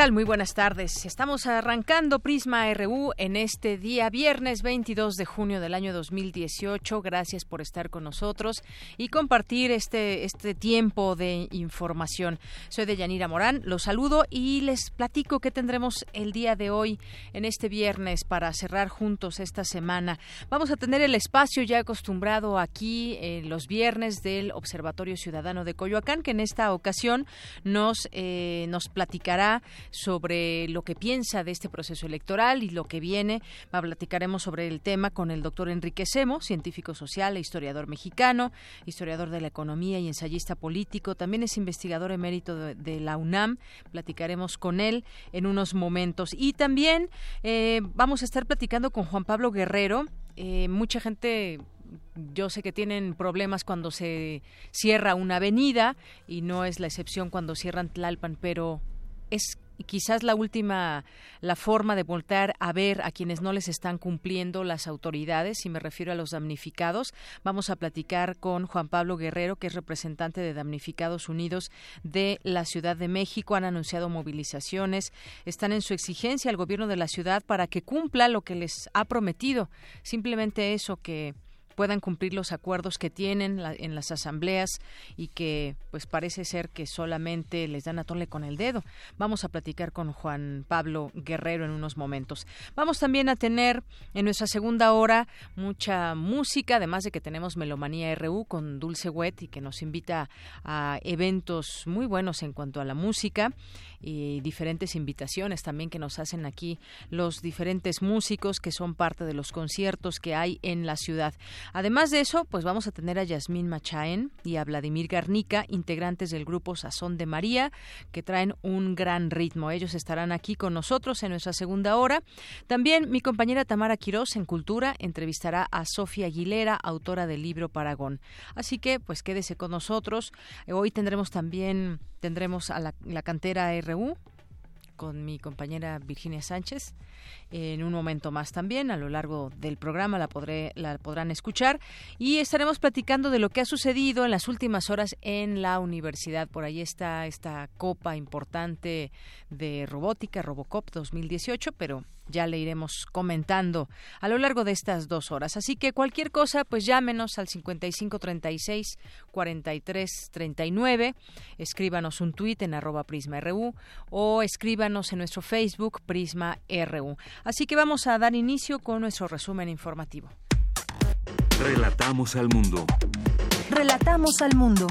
Muy buenas tardes. Estamos arrancando Prisma RU en este día viernes 22 de junio del año 2018. Gracias por estar con nosotros y compartir este, este tiempo de información. Soy de Yanira Morán, los saludo y les platico qué tendremos el día de hoy en este viernes para cerrar juntos esta semana. Vamos a tener el espacio ya acostumbrado aquí en los viernes del Observatorio Ciudadano de Coyoacán, que en esta ocasión nos, eh, nos platicará sobre lo que piensa de este proceso electoral y lo que viene. Platicaremos sobre el tema con el doctor Enrique Semo, científico social e historiador mexicano, historiador de la economía y ensayista político. También es investigador emérito de, la UNAM. Platicaremos con él en unos momentos. Y también eh, vamos a estar platicando con Juan Pablo Guerrero. Eh, mucha gente yo sé que tienen problemas cuando se cierra una avenida y no es la excepción cuando cierran Tlalpan, pero es quizás la última, la forma de voltear a ver a quienes no les están cumpliendo las autoridades, y me refiero a los damnificados. Vamos a platicar con Juan Pablo Guerrero, que es representante de Damnificados Unidos de la Ciudad de México. Han anunciado movilizaciones, están en su exigencia al gobierno de la ciudad para que cumpla lo que les ha prometido. Simplemente eso que puedan cumplir los acuerdos que tienen en las asambleas y que pues parece ser que solamente les dan a tole con el dedo. Vamos a platicar con Juan Pablo Guerrero en unos momentos. Vamos también a tener en nuestra segunda hora mucha música, además de que tenemos Melomanía RU con Dulce Wet y que nos invita a eventos muy buenos en cuanto a la música y diferentes invitaciones también que nos hacen aquí los diferentes músicos que son parte de los conciertos que hay en la ciudad. Además de eso, pues vamos a tener a Yasmín Machaen y a Vladimir Garnica, integrantes del grupo Sazón de María, que traen un gran ritmo. Ellos estarán aquí con nosotros en nuestra segunda hora. También mi compañera Tamara Quirós en Cultura entrevistará a Sofía Aguilera, autora del libro Paragón. Así que, pues quédese con nosotros. Hoy tendremos también tendremos a la, la cantera Con mi compañera Virginia Sánchez en un momento más también. A lo largo del programa la, podré, la podrán escuchar y estaremos platicando de lo que ha sucedido en las últimas horas en la universidad. Por ahí está esta copa importante de robótica, Robocop 2018, pero ya le iremos comentando a lo largo de estas dos horas. Así que cualquier cosa, pues llámenos al 5536 4339, escríbanos un tuit en arroba prisma.ru o escríbanos en nuestro Facebook Prisma Así que vamos a dar inicio con nuestro resumen informativo. Relatamos al mundo. Relatamos al mundo.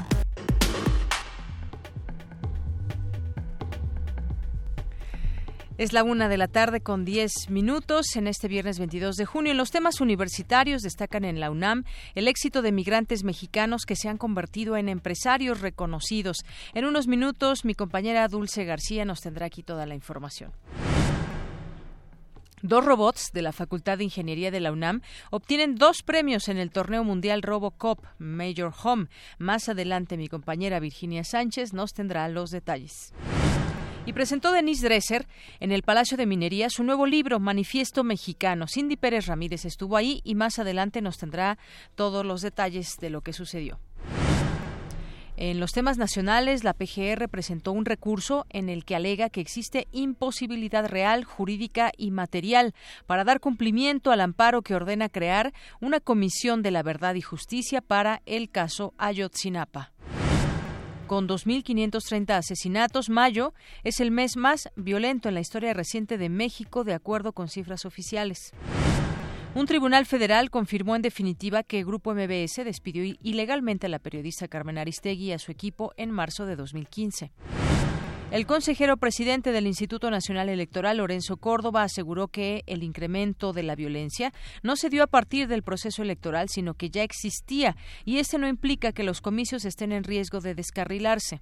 Es la una de la tarde con diez minutos en este viernes 22 de junio. En los temas universitarios destacan en la UNAM el éxito de migrantes mexicanos que se han convertido en empresarios reconocidos. En unos minutos, mi compañera Dulce García nos tendrá aquí toda la información. Dos robots de la Facultad de Ingeniería de la UNAM obtienen dos premios en el torneo mundial RoboCop Major Home. Más adelante mi compañera Virginia Sánchez nos tendrá los detalles. Y presentó Denise Dresser en el Palacio de Minería su nuevo libro, Manifiesto Mexicano. Cindy Pérez Ramírez estuvo ahí y más adelante nos tendrá todos los detalles de lo que sucedió. En los temas nacionales, la PGR presentó un recurso en el que alega que existe imposibilidad real, jurídica y material para dar cumplimiento al amparo que ordena crear una comisión de la verdad y justicia para el caso Ayotzinapa. Con 2.530 asesinatos, mayo es el mes más violento en la historia reciente de México, de acuerdo con cifras oficiales. Un tribunal federal confirmó en definitiva que Grupo MBS despidió ilegalmente a la periodista Carmen Aristegui y a su equipo en marzo de 2015. El consejero presidente del Instituto Nacional Electoral, Lorenzo Córdoba, aseguró que el incremento de la violencia no se dio a partir del proceso electoral, sino que ya existía, y este no implica que los comicios estén en riesgo de descarrilarse.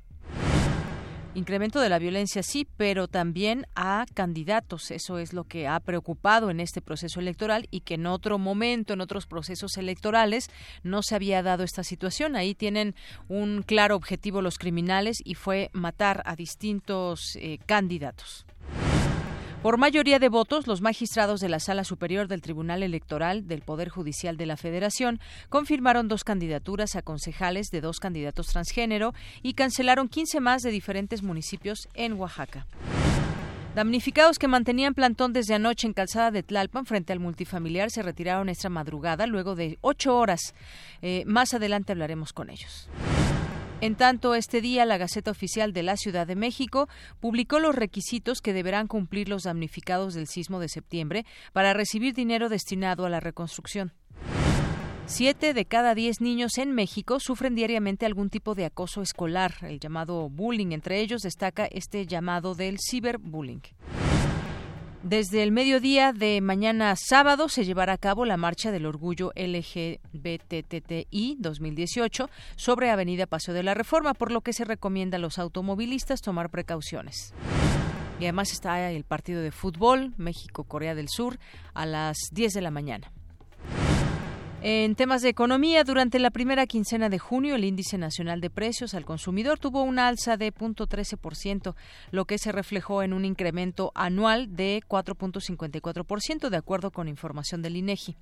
Incremento de la violencia sí, pero también a candidatos. Eso es lo que ha preocupado en este proceso electoral y que en otro momento, en otros procesos electorales, no se había dado esta situación. Ahí tienen un claro objetivo los criminales y fue matar a distintos eh, candidatos. Por mayoría de votos, los magistrados de la Sala Superior del Tribunal Electoral del Poder Judicial de la Federación confirmaron dos candidaturas a concejales de dos candidatos transgénero y cancelaron 15 más de diferentes municipios en Oaxaca. Damnificados que mantenían plantón desde anoche en Calzada de Tlalpan frente al multifamiliar se retiraron esta madrugada luego de ocho horas. Eh, más adelante hablaremos con ellos. En tanto, este día la Gaceta Oficial de la Ciudad de México publicó los requisitos que deberán cumplir los damnificados del sismo de septiembre para recibir dinero destinado a la reconstrucción. Siete de cada diez niños en México sufren diariamente algún tipo de acoso escolar, el llamado bullying. Entre ellos destaca este llamado del ciberbullying. Desde el mediodía de mañana sábado se llevará a cabo la Marcha del Orgullo LGBTTI 2018 sobre Avenida Paseo de la Reforma, por lo que se recomienda a los automovilistas tomar precauciones. Y además está el partido de fútbol México-Corea del Sur a las 10 de la mañana. En temas de economía, durante la primera quincena de junio, el índice nacional de precios al consumidor tuvo una alza de 0.13%, lo que se reflejó en un incremento anual de 4.54%, de acuerdo con información del INEGI.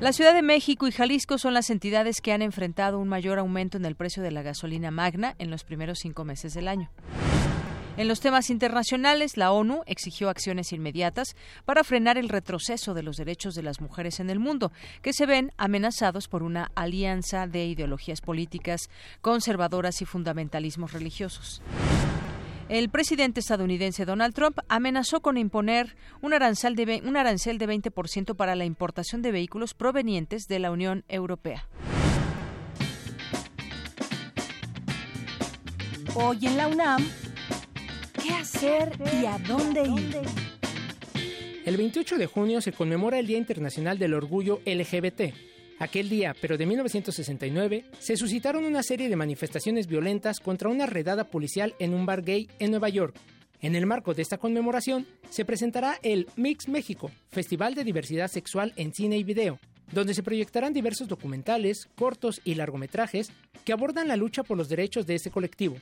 La Ciudad de México y Jalisco son las entidades que han enfrentado un mayor aumento en el precio de la gasolina magna en los primeros cinco meses del año. En los temas internacionales, la ONU exigió acciones inmediatas para frenar el retroceso de los derechos de las mujeres en el mundo, que se ven amenazados por una alianza de ideologías políticas conservadoras y fundamentalismos religiosos. El presidente estadounidense Donald Trump amenazó con imponer un arancel de, un arancel de 20% para la importación de vehículos provenientes de la Unión Europea. Hoy en la UNAM, ¿Qué hacer y a dónde ir? El 28 de junio se conmemora el Día Internacional del Orgullo LGBT. Aquel día, pero de 1969, se suscitaron una serie de manifestaciones violentas contra una redada policial en un bar gay en Nueva York. En el marco de esta conmemoración, se presentará el Mix México, Festival de Diversidad Sexual en Cine y Video, donde se proyectarán diversos documentales, cortos y largometrajes que abordan la lucha por los derechos de este colectivo.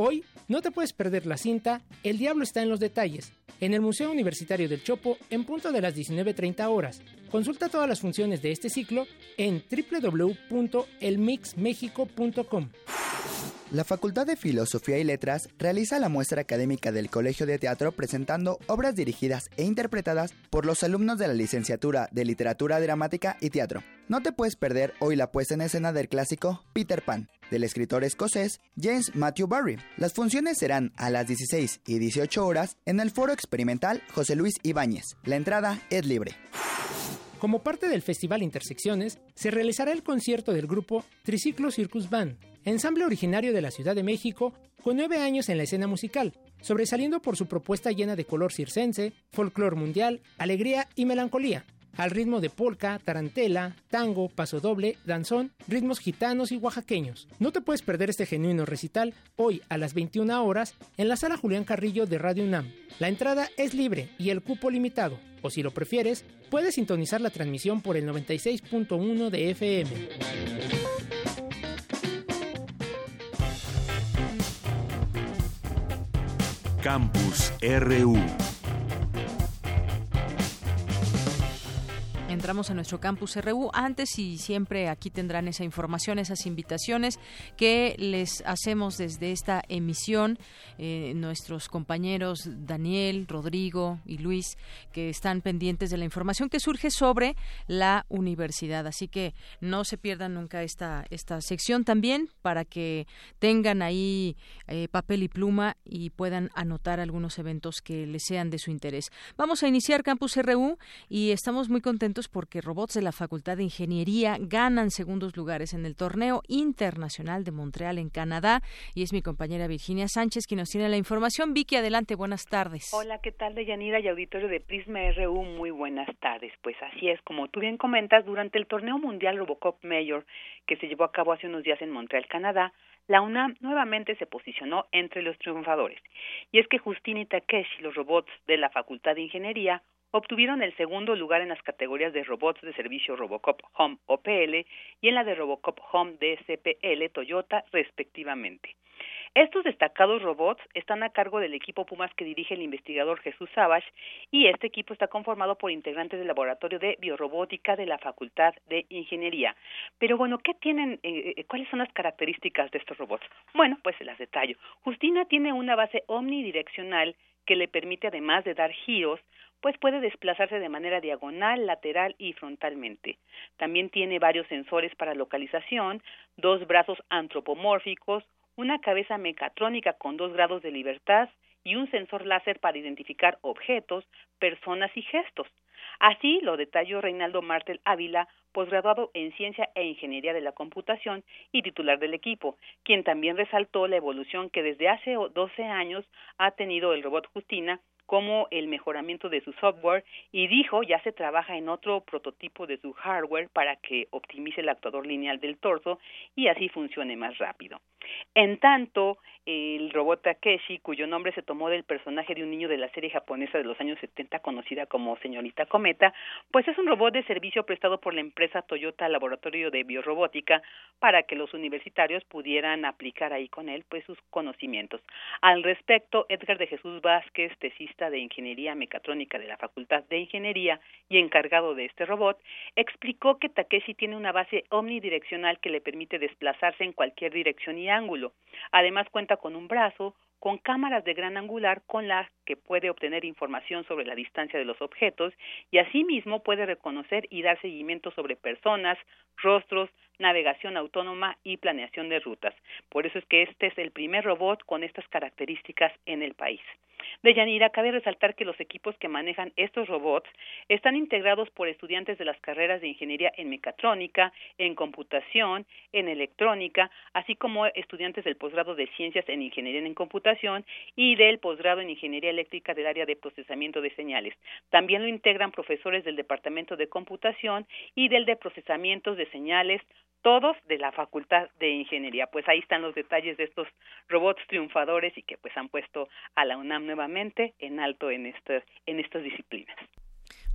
Hoy no te puedes perder la cinta El Diablo está en los detalles, en el Museo Universitario del Chopo en punto de las 19.30 horas. Consulta todas las funciones de este ciclo en www.elmixmexico.com. La Facultad de Filosofía y Letras realiza la muestra académica del Colegio de Teatro presentando obras dirigidas e interpretadas por los alumnos de la licenciatura de Literatura Dramática y Teatro. No te puedes perder hoy la puesta en escena del clásico Peter Pan, del escritor escocés James Matthew Barry. Las funciones serán a las 16 y 18 horas en el Foro Experimental José Luis Ibáñez. La entrada es libre. Como parte del Festival Intersecciones, se realizará el concierto del grupo Triciclo Circus Band, ensamble originario de la Ciudad de México, con nueve años en la escena musical, sobresaliendo por su propuesta llena de color circense, folclor mundial, alegría y melancolía, al ritmo de polka, tarantela, tango, pasodoble, danzón, ritmos gitanos y oaxaqueños. No te puedes perder este genuino recital hoy a las 21 horas en la sala Julián Carrillo de Radio UNAM. La entrada es libre y el cupo limitado, o si lo prefieres, puedes sintonizar la transmisión por el 96.1 de FM. Campus RU entramos a nuestro campus RU. Antes y siempre aquí tendrán esa información, esas invitaciones que les hacemos desde esta emisión. Eh, nuestros compañeros Daniel, Rodrigo y Luis, que están pendientes de la información que surge sobre la universidad. Así que no se pierdan nunca esta, esta sección también para que tengan ahí eh, papel y pluma y puedan anotar algunos eventos que les sean de su interés. Vamos a iniciar Campus RU y estamos muy contentos porque robots de la Facultad de Ingeniería ganan segundos lugares en el torneo internacional de Montreal en Canadá y es mi compañera Virginia Sánchez quien nos tiene la información. Vicky, adelante, buenas tardes. Hola, ¿qué tal, Deyanira y auditorio de Prisma RU? Muy buenas tardes. Pues así es, como tú bien comentas, durante el torneo mundial Robocop Mayor que se llevó a cabo hace unos días en Montreal, Canadá, la UNAM nuevamente se posicionó entre los triunfadores. Y es que Justin y Takeshi, los robots de la Facultad de Ingeniería, obtuvieron el segundo lugar en las categorías de robots de servicio Robocop Home OPL y en la de Robocop Home DSPL Toyota respectivamente. Estos destacados robots están a cargo del equipo Pumas que dirige el investigador Jesús Savage y este equipo está conformado por integrantes del laboratorio de biorrobótica de la Facultad de Ingeniería. Pero bueno, ¿qué tienen, eh, eh, cuáles son las características de estos robots? Bueno, pues las detallo. Justina tiene una base omnidireccional que le permite además de dar giros, pues puede desplazarse de manera diagonal, lateral y frontalmente. También tiene varios sensores para localización, dos brazos antropomórficos, una cabeza mecatrónica con dos grados de libertad y un sensor láser para identificar objetos, personas y gestos. Así lo detalló Reinaldo Martel Ávila, posgraduado en Ciencia e Ingeniería de la Computación y titular del equipo, quien también resaltó la evolución que desde hace 12 años ha tenido el robot Justina como el mejoramiento de su software y dijo ya se trabaja en otro prototipo de su hardware para que optimice el actuador lineal del torso y así funcione más rápido. En tanto, el robot Takeshi, cuyo nombre se tomó del personaje de un niño de la serie japonesa de los años 70 conocida como Señorita Cometa, pues es un robot de servicio prestado por la empresa Toyota Laboratorio de Biorrobótica para que los universitarios pudieran aplicar ahí con él pues sus conocimientos. Al respecto, Edgar de Jesús Vázquez, tesista de Ingeniería Mecatrónica de la Facultad de Ingeniería y encargado de este robot, explicó que Takeshi tiene una base omnidireccional que le permite desplazarse en cualquier dirección y ángulo. Además cuenta con un brazo, con cámaras de gran angular con las que puede obtener información sobre la distancia de los objetos y asimismo puede reconocer y dar seguimiento sobre personas, rostros, navegación autónoma y planeación de rutas. Por eso es que este es el primer robot con estas características en el país. De Yanira, cabe resaltar que los equipos que manejan estos robots están integrados por estudiantes de las carreras de ingeniería en mecatrónica, en computación, en electrónica, así como estudiantes del posgrado de ciencias en ingeniería en computación y del posgrado en ingeniería eléctrica del área de procesamiento de señales. También lo integran profesores del departamento de computación y del de procesamiento de señales, todos de la Facultad de Ingeniería. Pues ahí están los detalles de estos robots triunfadores y que pues han puesto a la UNAM nuevamente en alto en estas en estas disciplinas.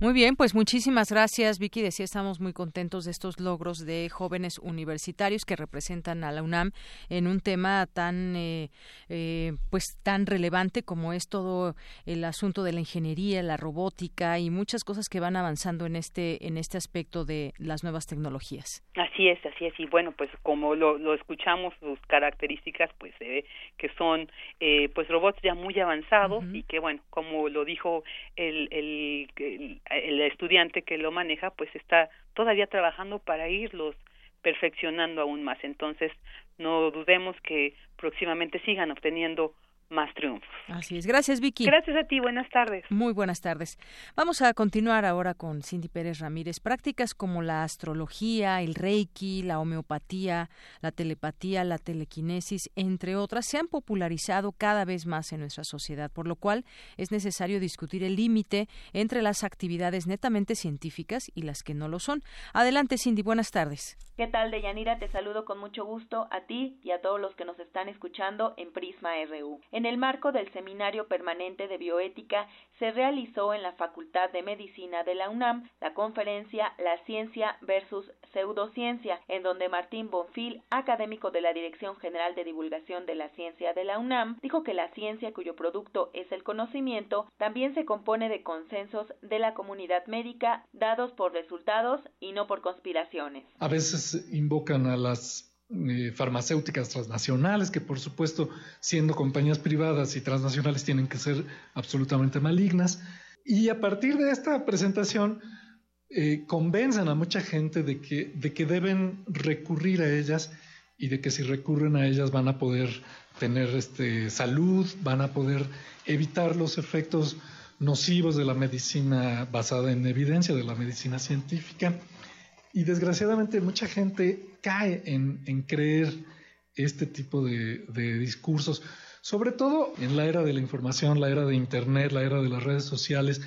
Muy bien, pues muchísimas gracias, Vicky. Decía, estamos muy contentos de estos logros de jóvenes universitarios que representan a la UNAM en un tema tan, eh, eh, pues, tan relevante como es todo el asunto de la ingeniería, la robótica y muchas cosas que van avanzando en este, en este aspecto de las nuevas tecnologías. Así es, así es. Y bueno, pues como lo, lo escuchamos, sus características, pues se ve que son, eh, pues, robots ya muy avanzados y que, bueno, como lo dijo el, el el estudiante que lo maneja pues está todavía trabajando para irlos perfeccionando aún más. Entonces, no dudemos que próximamente sigan obteniendo más triunfos. Así es. Gracias, Vicky. Gracias a ti. Buenas tardes. Muy buenas tardes. Vamos a continuar ahora con Cindy Pérez Ramírez. Prácticas como la astrología, el reiki, la homeopatía, la telepatía, la telequinesis, entre otras, se han popularizado cada vez más en nuestra sociedad, por lo cual es necesario discutir el límite entre las actividades netamente científicas y las que no lo son. Adelante, Cindy. Buenas tardes. ¿Qué tal, Deyanira? Te saludo con mucho gusto a ti y a todos los que nos están escuchando en Prisma RU. En el marco del Seminario Permanente de Bioética se realizó en la Facultad de Medicina de la UNAM la conferencia La ciencia versus pseudociencia, en donde Martín Bonfil, académico de la Dirección General de Divulgación de la Ciencia de la UNAM, dijo que la ciencia cuyo producto es el conocimiento también se compone de consensos de la comunidad médica dados por resultados y no por conspiraciones. A veces invocan a las eh, farmacéuticas transnacionales, que por supuesto, siendo compañías privadas y transnacionales, tienen que ser absolutamente malignas. Y a partir de esta presentación, eh, convencen a mucha gente de que, de que deben recurrir a ellas y de que si recurren a ellas van a poder tener este, salud, van a poder evitar los efectos nocivos de la medicina basada en evidencia, de la medicina científica. Y desgraciadamente mucha gente cae en, creer este tipo de, discursos, sobre todo en la era de la información, la era de Internet, la era de las redes sociales,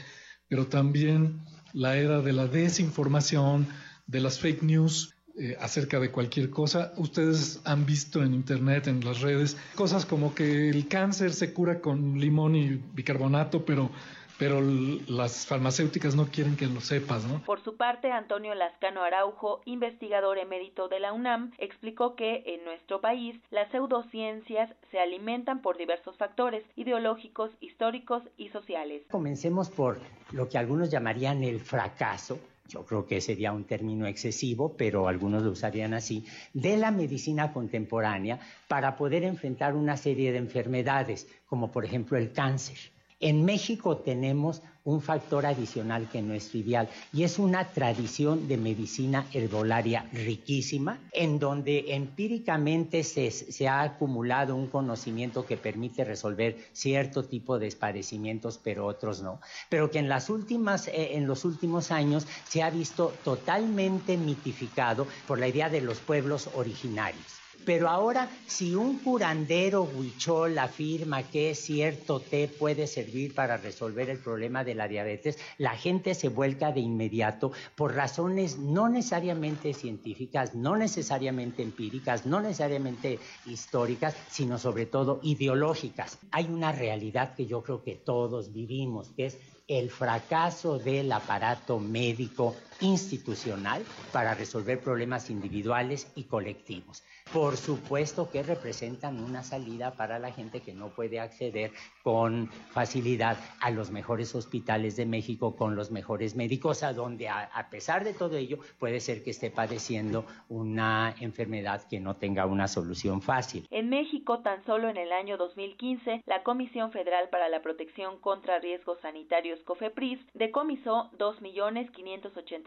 pero también la era de la desinformación, de las fake news eh, acerca de cualquier cosa. Ustedes han visto en internet, en las redes, cosas como que el cáncer se cura con limón y bicarbonato, pero pero las farmacéuticas no quieren que lo sepas, ¿no? Por su parte, Antonio Lascano Araujo, investigador emérito de la UNAM, explicó que en nuestro país las pseudociencias se alimentan por diversos factores ideológicos, históricos y sociales. Comencemos por lo que algunos llamarían el fracaso yo creo que sería un término excesivo, pero algunos lo usarían así, de la medicina contemporánea para poder enfrentar una serie de enfermedades, como por ejemplo el cáncer. En México tenemos un factor adicional que no es trivial y es una tradición de medicina herbolaria riquísima en donde empíricamente se, ha acumulado un conocimiento que permite resolver cierto tipo de padecimientos pero otros no, pero que en, las últimas, eh, en los últimos años se ha visto totalmente mitificado por la idea de los pueblos originarios. Pero ahora, si un curandero huichol afirma que cierto té puede servir para resolver el problema de la diabetes, la gente se vuelca de inmediato por razones no necesariamente científicas, no necesariamente empíricas, no necesariamente históricas, sino sobre todo ideológicas. Hay una realidad que yo creo que todos vivimos, que es el fracaso del aparato médico institucional para resolver problemas individuales y colectivos. Por supuesto que representan una salida para la gente que no puede acceder con facilidad a los mejores hospitales de México, con los mejores médicos, a donde a, pesar de todo ello puede ser que esté padeciendo una enfermedad que no tenga una solución fácil. En México, tan solo en el año 2015, la Comisión Federal para la Protección contra Riesgos Sanitarios COFEPRIS decomisó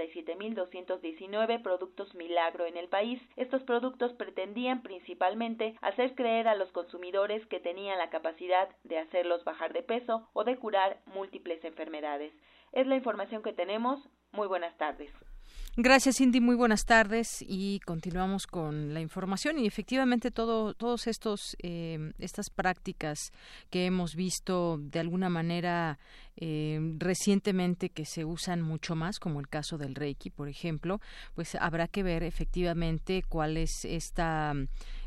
2.587.219 productos milagro en el país. Estos productos pretenden principalmente hacer creer a los consumidores que tenían la capacidad de hacerlos bajar de peso o de curar múltiples enfermedades. Es la información que tenemos. Muy buenas tardes. Gracias, Cindy. Muy buenas tardes y continuamos con la información y efectivamente todo, todos estos eh, estas prácticas que hemos visto de alguna manera eh, recientemente que se usan mucho más, como el caso del Reiki, por ejemplo, pues habrá que ver efectivamente cuál es esta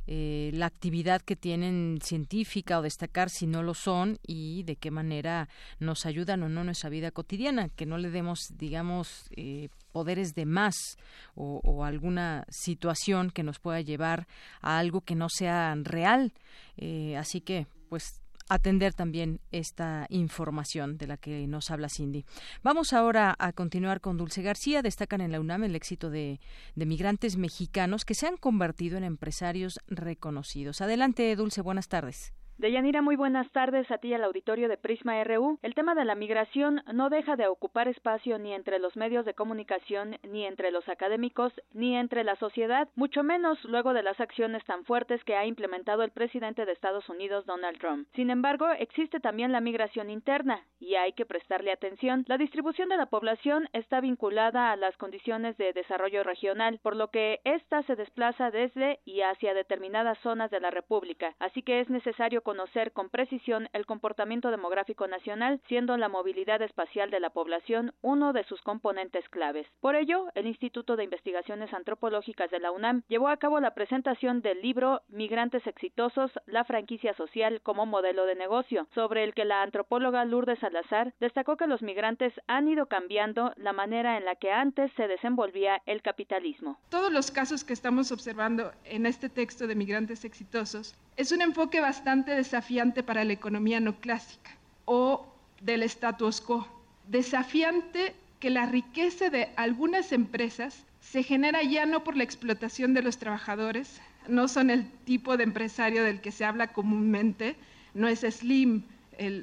eh, la actividad que tienen científica o destacar si no lo son y de qué manera nos ayudan o no en nuestra vida cotidiana, que no le demos, digamos, eh, poderes de más o, alguna situación que nos pueda llevar a algo que no sea real. Eh, así que, pues atender también esta información de la que nos habla Cindy. Vamos ahora a continuar con Dulce García. Destacan en la UNAM el éxito de, de migrantes mexicanos que se han convertido en empresarios reconocidos. Adelante, Dulce, buenas tardes. Deyanira, muy buenas tardes a ti y al auditorio de Prisma RU. El tema de la migración no deja de ocupar espacio ni entre los medios de comunicación, ni entre los académicos, ni entre la sociedad, mucho menos luego de las acciones tan fuertes que ha implementado el presidente de Estados Unidos, Donald Trump. Sin embargo, existe también la migración interna, y hay que prestarle atención. La distribución de la población está vinculada a las condiciones de desarrollo regional, por lo que ésta se desplaza desde y hacia determinadas zonas de la República, así que es necesario conocer con precisión el comportamiento demográfico nacional, siendo la movilidad espacial de la población uno de sus componentes claves. Por ello, el Instituto de Investigaciones Antropológicas de la UNAM llevó a cabo la presentación del libro Migrantes Exitosos, la franquicia social como modelo de negocio, sobre el que la antropóloga Lourdes Salazar destacó que los migrantes han ido cambiando la manera en la que antes se desenvolvía el capitalismo. Todos los casos que estamos observando en este texto de migrantes exitosos es un enfoque bastante desafiante para la economía no clásica o del status quo. Desafiante que la riqueza de algunas empresas se genera ya no por la explotación de los trabajadores, no son el tipo de empresario del que se habla comúnmente, no es Slim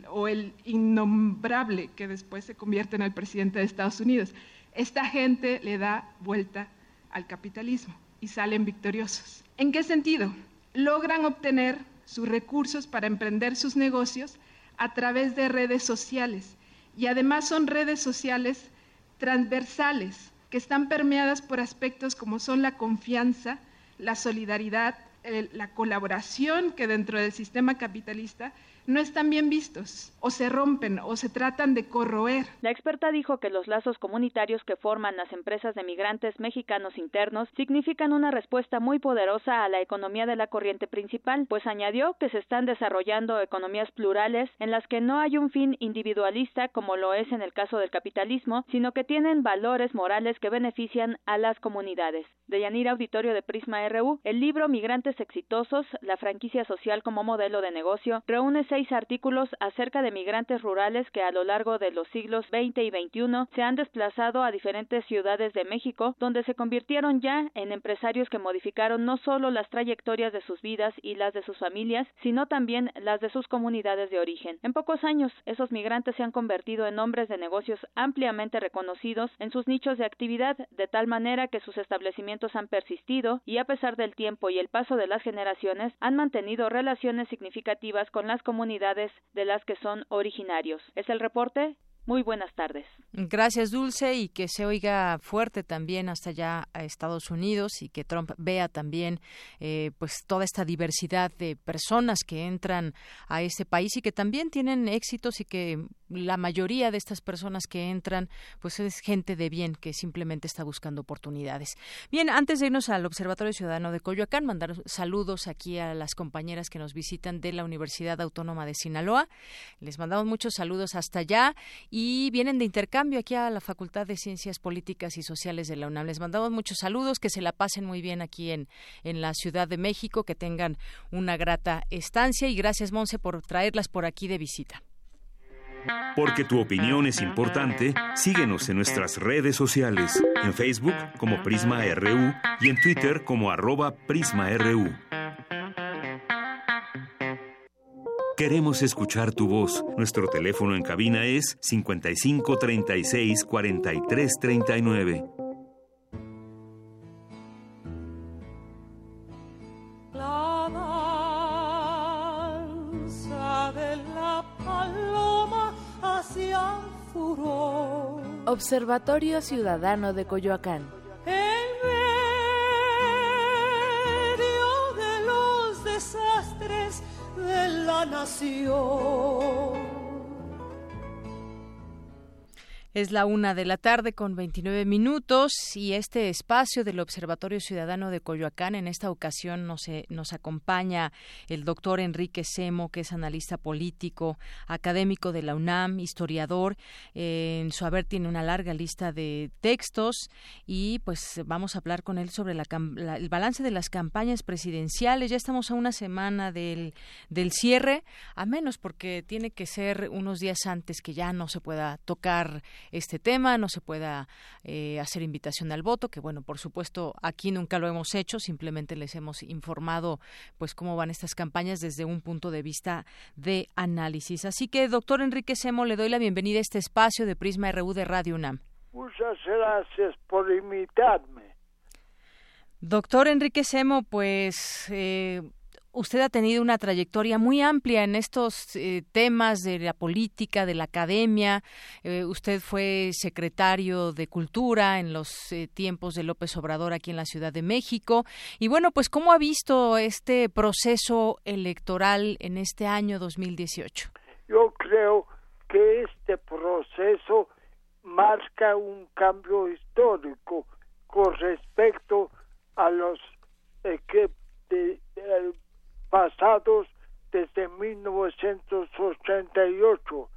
o el innombrable que después se convierte en el presidente de Estados Unidos. Esta gente le da vuelta al capitalismo y salen victoriosos. ¿En qué sentido? logran obtener sus recursos para emprender sus negocios a través de redes sociales. Y además son redes sociales transversales que están permeadas por aspectos como son la confianza, la solidaridad, la colaboración que dentro del sistema capitalista no están bien vistos, o se rompen, o se tratan de corroer. La experta dijo que los lazos comunitarios que forman las empresas de migrantes mexicanos internos significan una respuesta muy poderosa a la economía de la corriente principal, pues añadió que se están desarrollando economías plurales en las que no hay un fin individualista como lo es en el caso del capitalismo, sino que tienen valores morales que benefician a las comunidades. De Yanira Auditorio de Prisma RU, el libro Migrantes Exitosos, la franquicia social como modelo de negocio, reúne seis artículos acerca de migrantes rurales que a lo largo de los siglos XX y XXI se han desplazado a diferentes ciudades de México, donde se convirtieron ya en empresarios que modificaron no solo las trayectorias de sus vidas y las de sus familias, sino también las de sus comunidades de origen. En pocos años, esos migrantes se han convertido en hombres de negocios ampliamente reconocidos en sus nichos de actividad, de tal manera que sus establecimientos han persistido y a pesar del tiempo y el paso de las generaciones han mantenido relaciones significativas con las comunidades comunidades de las que son originarios. Es el reporte. Muy buenas tardes. Gracias, Dulce, y que se oiga fuerte también hasta allá a Estados Unidos y que Trump vea también eh, pues toda esta diversidad de personas que entran a este país y que también tienen éxitos y que la mayoría de estas personas que entran pues es gente de bien que simplemente está buscando oportunidades. Bien, antes de irnos al Observatorio Ciudadano de Coyoacán, mandar saludos aquí a las compañeras que nos visitan de la Universidad Autónoma de Sinaloa. Les mandamos muchos saludos hasta allá y vienen de intercambio aquí a la Facultad de Ciencias Políticas y Sociales de la UNAM. Les mandamos muchos saludos, que se la pasen muy bien aquí en, en la Ciudad de México, que tengan una grata estancia y gracias, Monse, por traerlas por aquí de visita. Porque tu opinión es importante, síguenos en nuestras redes sociales, en Facebook como Prisma RU y en Twitter como arroba PrismaRU. Queremos escuchar tu voz. Nuestro teléfono en cabina es 55 36 43 39. La danza de la paloma hacia furor. Observatorio Ciudadano de Coyoacán. Nación. Es la una de la tarde con 29 minutos y este espacio del Observatorio Ciudadano de Coyoacán en esta ocasión nos, eh, nos acompaña el doctor Enrique Semo, que es analista político, académico de la UNAM, historiador. En su haber tiene una larga lista de textos y pues vamos a hablar con él sobre la, la, el balance de las campañas presidenciales. Ya estamos a una semana del, del cierre, a menos porque tiene que ser unos días antes que ya no se pueda tocar este tema, no se pueda eh, hacer invitación al voto, que bueno, por supuesto aquí nunca lo hemos hecho, simplemente les hemos informado pues cómo van estas campañas desde un punto de vista de análisis. Así que, doctor Enrique Semo, le doy la bienvenida a este espacio de Prisma RU de Radio UNAM. Muchas gracias por invitarme. Doctor Enrique Semo, pues eh, usted ha tenido una trayectoria muy amplia en estos eh, temas de la política, de la academia. Eh, usted fue secretario de Cultura en los eh, tiempos de López Obrador aquí en la Ciudad de México. Y bueno, pues ¿cómo ha visto este proceso electoral en este año 2018? Yo creo que este proceso marca un cambio histórico con respecto a los que de, de, pasados desde 1988.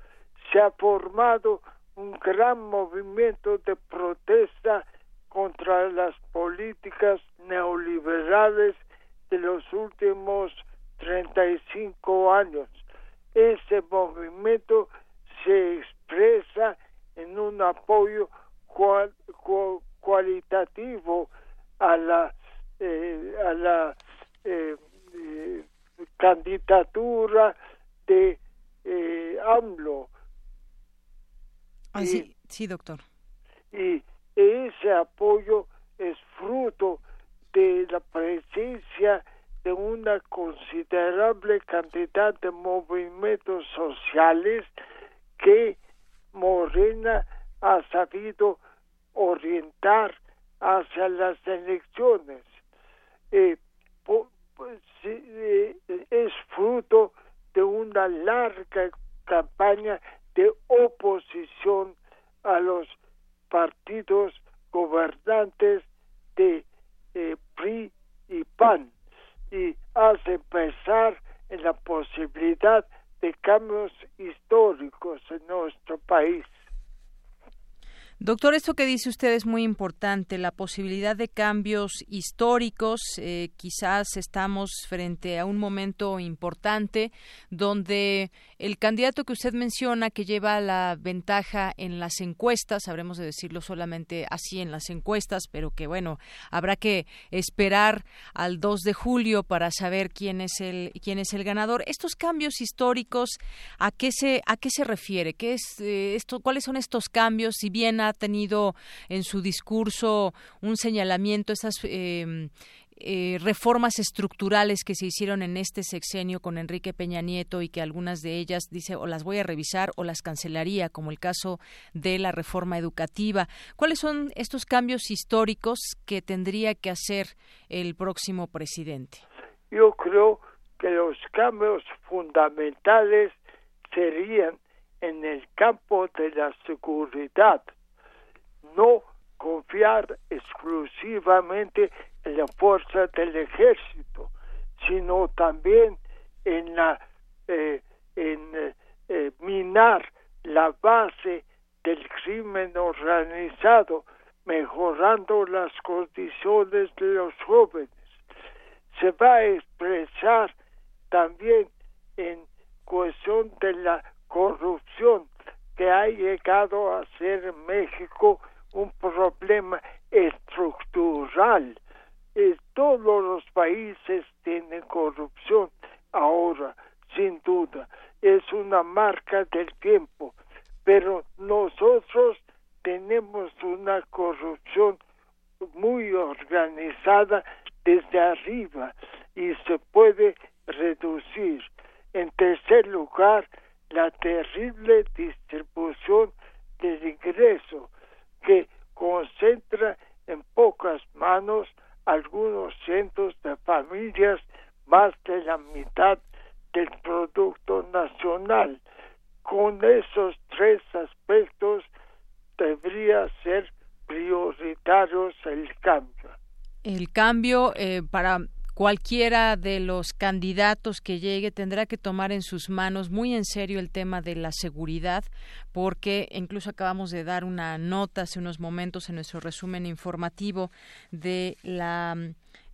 Se ha formado un gran movimiento de protesta contra las políticas neoliberales de los últimos 35 años. Ese movimiento se expresa en un apoyo cual, cual, cualitativo a la eh, a la eh, eh, candidatura de eh, AMLO. Ah, sí, sí, doctor. Y ese apoyo es fruto de la presencia de una considerable cantidad de movimientos sociales que Morena ha sabido orientar hacia las elecciones. Eh, pues, eh, es fruto de una larga campaña de oposición a los partidos gobernantes de eh, PRI y PAN y hace pensar en la posibilidad de cambios históricos en nuestro país. Doctor, esto que dice usted es muy importante, la posibilidad de cambios históricos. Eh, quizás estamos frente a un momento importante donde el candidato que usted menciona, que lleva la ventaja en las encuestas, habremos de decirlo solamente así en las encuestas, pero que bueno, habrá que esperar al 2 de julio para saber quién es el quién es el ganador. Estos cambios históricos, ¿a qué se a qué se refiere? ¿Qué es eh, esto? ¿Cuáles son estos cambios? Si bien ha tenido en su discurso un señalamiento esas eh, eh, reformas estructurales que se hicieron en este sexenio con Enrique Peña Nieto y que algunas de ellas dice o las voy a revisar o las cancelaría, como el caso de la reforma educativa. ¿Cuáles son estos cambios históricos que tendría que hacer el próximo presidente? Yo creo que los cambios fundamentales serían en el campo de la seguridad, no confiar exclusivamente en la fuerza del ejército, sino también en la eh, en eh, minar la base del crimen organizado, mejorando las condiciones de los jóvenes. Se va a expresar también en cuestión de la corrupción que ha llegado a ser en México un problema estructural. Eh, todos los países tienen corrupción ahora, sin duda. Es una marca del tiempo. Pero nosotros tenemos una corrupción muy organizada desde arriba y se puede reducir. En tercer lugar, la terrible distribución del ingreso que concentra en pocas manos algunos cientos de familias más de la mitad del Producto Nacional. Con esos tres aspectos debería ser prioritarios el cambio. El cambio eh, para cualquiera de los candidatos que llegue tendrá que tomar en sus manos muy en serio el tema de la seguridad, porque incluso acabamos de dar una nota hace unos momentos en nuestro resumen informativo de la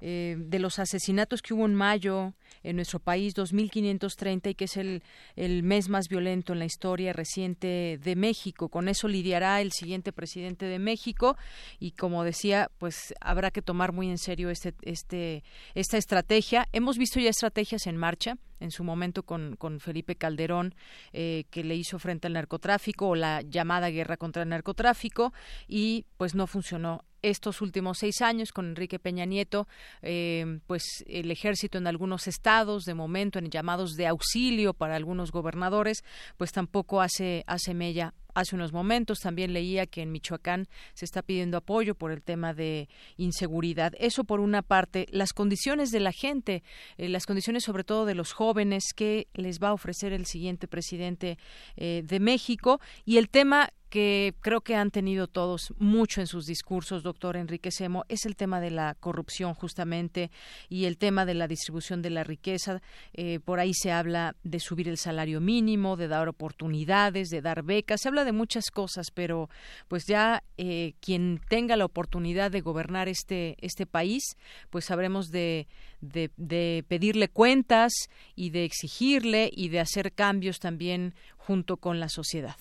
eh, de los asesinatos que hubo en mayo en nuestro país, 2.530, y que es el, el mes más violento en la historia reciente de México. Con eso lidiará el siguiente presidente de México y, como decía, pues habrá que tomar muy en serio este, este, esta estrategia. Hemos visto ya estrategias en marcha en su momento con, con Felipe Calderón, eh, que le hizo frente al narcotráfico o la llamada guerra contra el narcotráfico y pues no funcionó estos últimos seis años con Enrique Peña Nieto, eh, pues el ejército en algunos estados, de momento en llamados de auxilio para algunos gobernadores, pues tampoco hace, hace mella. Hace unos momentos también leía que en Michoacán se está pidiendo apoyo por el tema de inseguridad. Eso por una parte, las condiciones de la gente, eh, las condiciones sobre todo de los jóvenes que les va a ofrecer el siguiente presidente eh, de México y el tema que creo que han tenido todos mucho en sus discursos, doctor Enrique Semo, es el tema de la corrupción justamente y el tema de la distribución de la riqueza. Eh, por ahí se habla de subir el salario mínimo, de dar oportunidades, de dar becas, se habla de muchas cosas, pero pues ya eh, quien tenga la oportunidad de gobernar este, este país, pues sabremos de, de, de pedirle cuentas y de exigirle y de hacer cambios también junto con la sociedad.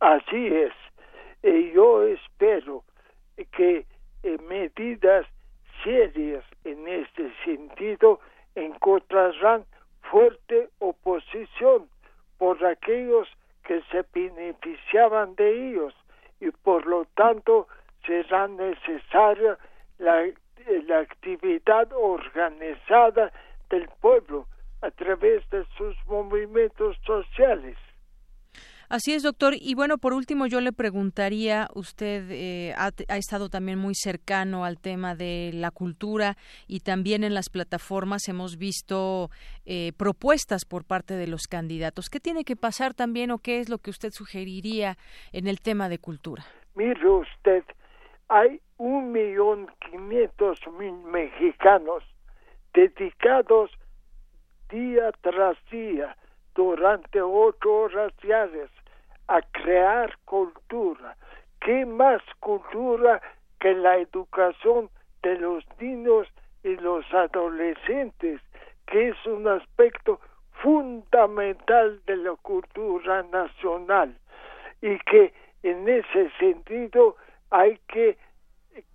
Así es. y yo espero que eh, medidas serias en este sentido encontrarán fuerte oposición por aquellos que se beneficiaban de ellos y por lo tanto será necesaria la actividad organizada del pueblo a través de sus movimientos sociales. Así es, doctor. Y bueno, por último, yo le preguntaría, usted eh, ha, estado también muy cercano al tema de la cultura y también en las plataformas hemos visto eh, propuestas por parte de los candidatos. ¿Qué tiene que pasar también o qué es lo que usted sugeriría en el tema de cultura? Mire usted, hay un millón quinientos mil mexicanos dedicados día tras día durante ocho horas diarias a crear cultura. ¿Qué más cultura que la educación de los niños y los adolescentes, que es un aspecto fundamental de la cultura nacional y que en ese sentido hay que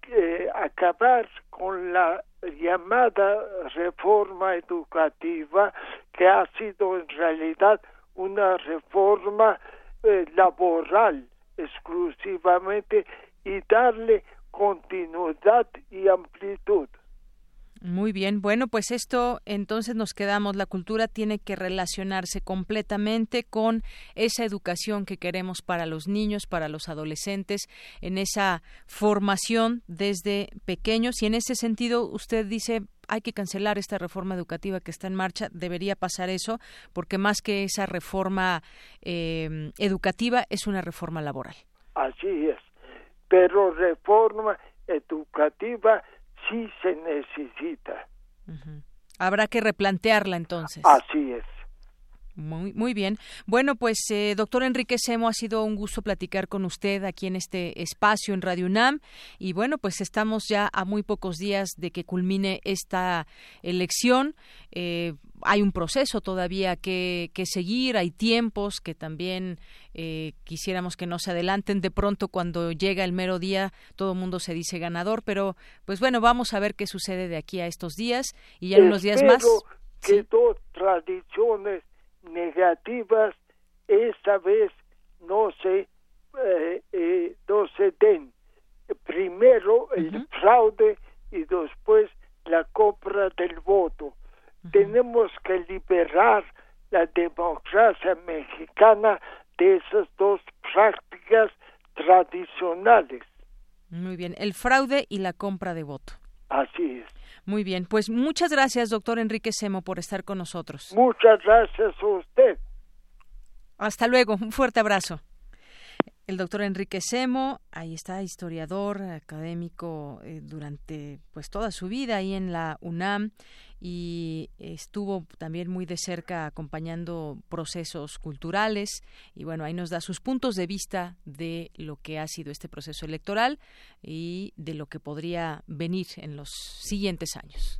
eh, acabar con la llamada reforma educativa que ha sido en realidad una reforma eh, laboral exclusivamente y darle continuidad y amplitud. Muy bien, bueno, pues esto entonces nos quedamos, la cultura tiene que relacionarse completamente con esa educación que queremos para los niños, para los adolescentes, en esa formación desde pequeños y en ese sentido usted dice hay que cancelar esta reforma educativa que está en marcha, debería pasar eso, porque más que esa reforma eh, educativa es una reforma laboral. Así es, pero reforma educativa sí se necesita. Habrá que replantearla entonces. Así es. Muy, muy bien. Bueno, pues, eh, doctor Enrique Semo, ha sido un gusto platicar con usted aquí en este espacio en Radio UNAM. Y bueno, pues estamos ya a muy pocos días de que culmine esta elección. Eh, hay un proceso todavía que, que, seguir, hay tiempos que también eh, quisiéramos que no se adelanten. De pronto, cuando llega el mero día, todo el mundo se dice ganador, pero pues bueno, vamos a ver qué sucede de aquí a estos días y ya en unos días más. Que dos tradiciones negativas esta vez no se eh, eh, no se den. Primero el fraude y después la compra del voto. Tenemos que liberar la democracia mexicana de esas dos prácticas tradicionales. Muy bien el fraude y la compra de voto. Así es muy bien, pues muchas gracias, doctor Enrique Semo, por estar con nosotros. Muchas gracias a usted. Hasta luego, un fuerte abrazo. El doctor Enrique Semo, ahí está, historiador, académico eh, durante pues toda su vida ahí en la UNAM y estuvo también muy de cerca acompañando procesos culturales y bueno, ahí nos da sus puntos de vista de lo que ha sido este proceso electoral y de lo que podría venir en los siguientes años.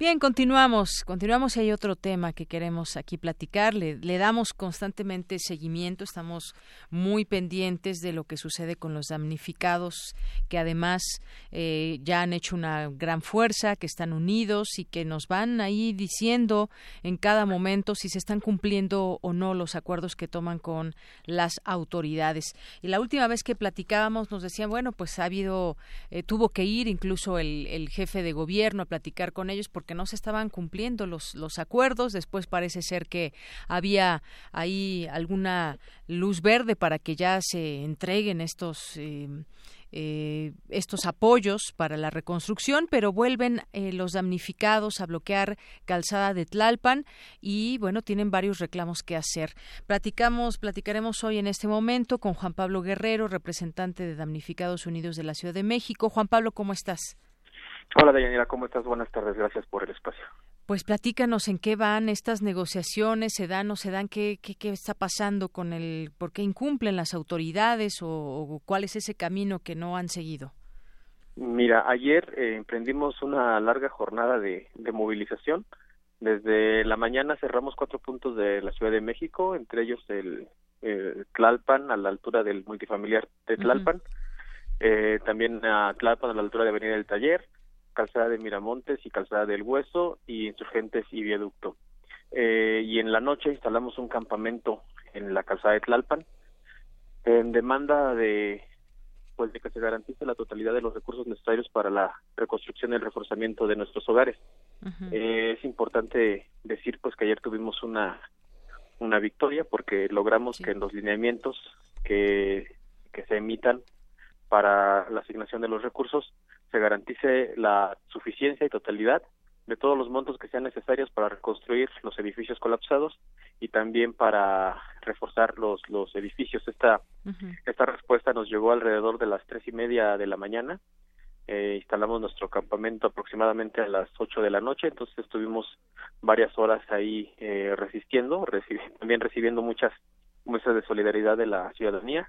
Bien, continuamos, continuamos hay otro tema que queremos aquí platicar. Le, damos constantemente seguimiento, estamos muy pendientes de lo que sucede con los damnificados, que además eh, ya han hecho una gran fuerza, que están unidos y que nos van ahí diciendo en cada momento si se están cumpliendo o no los acuerdos que toman con las autoridades. Y la última vez que platicábamos nos decían, bueno, pues ha habido, eh, tuvo que ir incluso el, el jefe de gobierno a platicar con ellos porque que no se estaban cumpliendo los, los acuerdos. Después parece ser que había ahí alguna luz verde para que ya se entreguen estos. Em, eh, estos apoyos para la reconstrucción, pero vuelven eh, los damnificados a bloquear calzada de Tlalpan y bueno, tienen varios reclamos que hacer. Platicamos, platicaremos hoy en este momento con Juan Pablo Guerrero, representante de Damnificados Unidos de la Ciudad de México. Juan Pablo, ¿cómo estás? Hola Dayanira, ¿cómo estás? Buenas tardes, gracias por el espacio. Pues platícanos en qué van estas negociaciones, se dan o se dan, qué, qué, está pasando con el, por qué incumplen las autoridades o, cuál es ese camino que no han seguido. Mira, ayer eh, emprendimos una larga jornada de, movilización. Desde la mañana cerramos cuatro puntos de la Ciudad de México, entre ellos el, Tlalpan, a la altura del multifamiliar de Tlalpan, eh, también a Tlalpan a la altura de Avenida del Taller, Calzada de Miramontes y Calzada del Hueso y Insurgentes y Viaducto. Eh, y en la noche instalamos un campamento en la Calzada de Tlalpan en demanda de pues de que se garantice la totalidad de los recursos necesarios para la reconstrucción y el reforzamiento de nuestros hogares. Eh, es importante decir pues que ayer tuvimos una una victoria porque logramos que en los lineamientos que, que se emitan para la asignación de los recursos se garantice la suficiencia y totalidad de todos los montos que sean necesarios para reconstruir los edificios colapsados y también para reforzar los los edificios. Esta esta respuesta nos llegó alrededor de las tres y media de la mañana. Eh, instalamos nuestro campamento aproximadamente a las ocho de la noche entonces estuvimos varias horas ahí eh, resistiendo también recibiendo muchas muestras de solidaridad de la ciudadanía.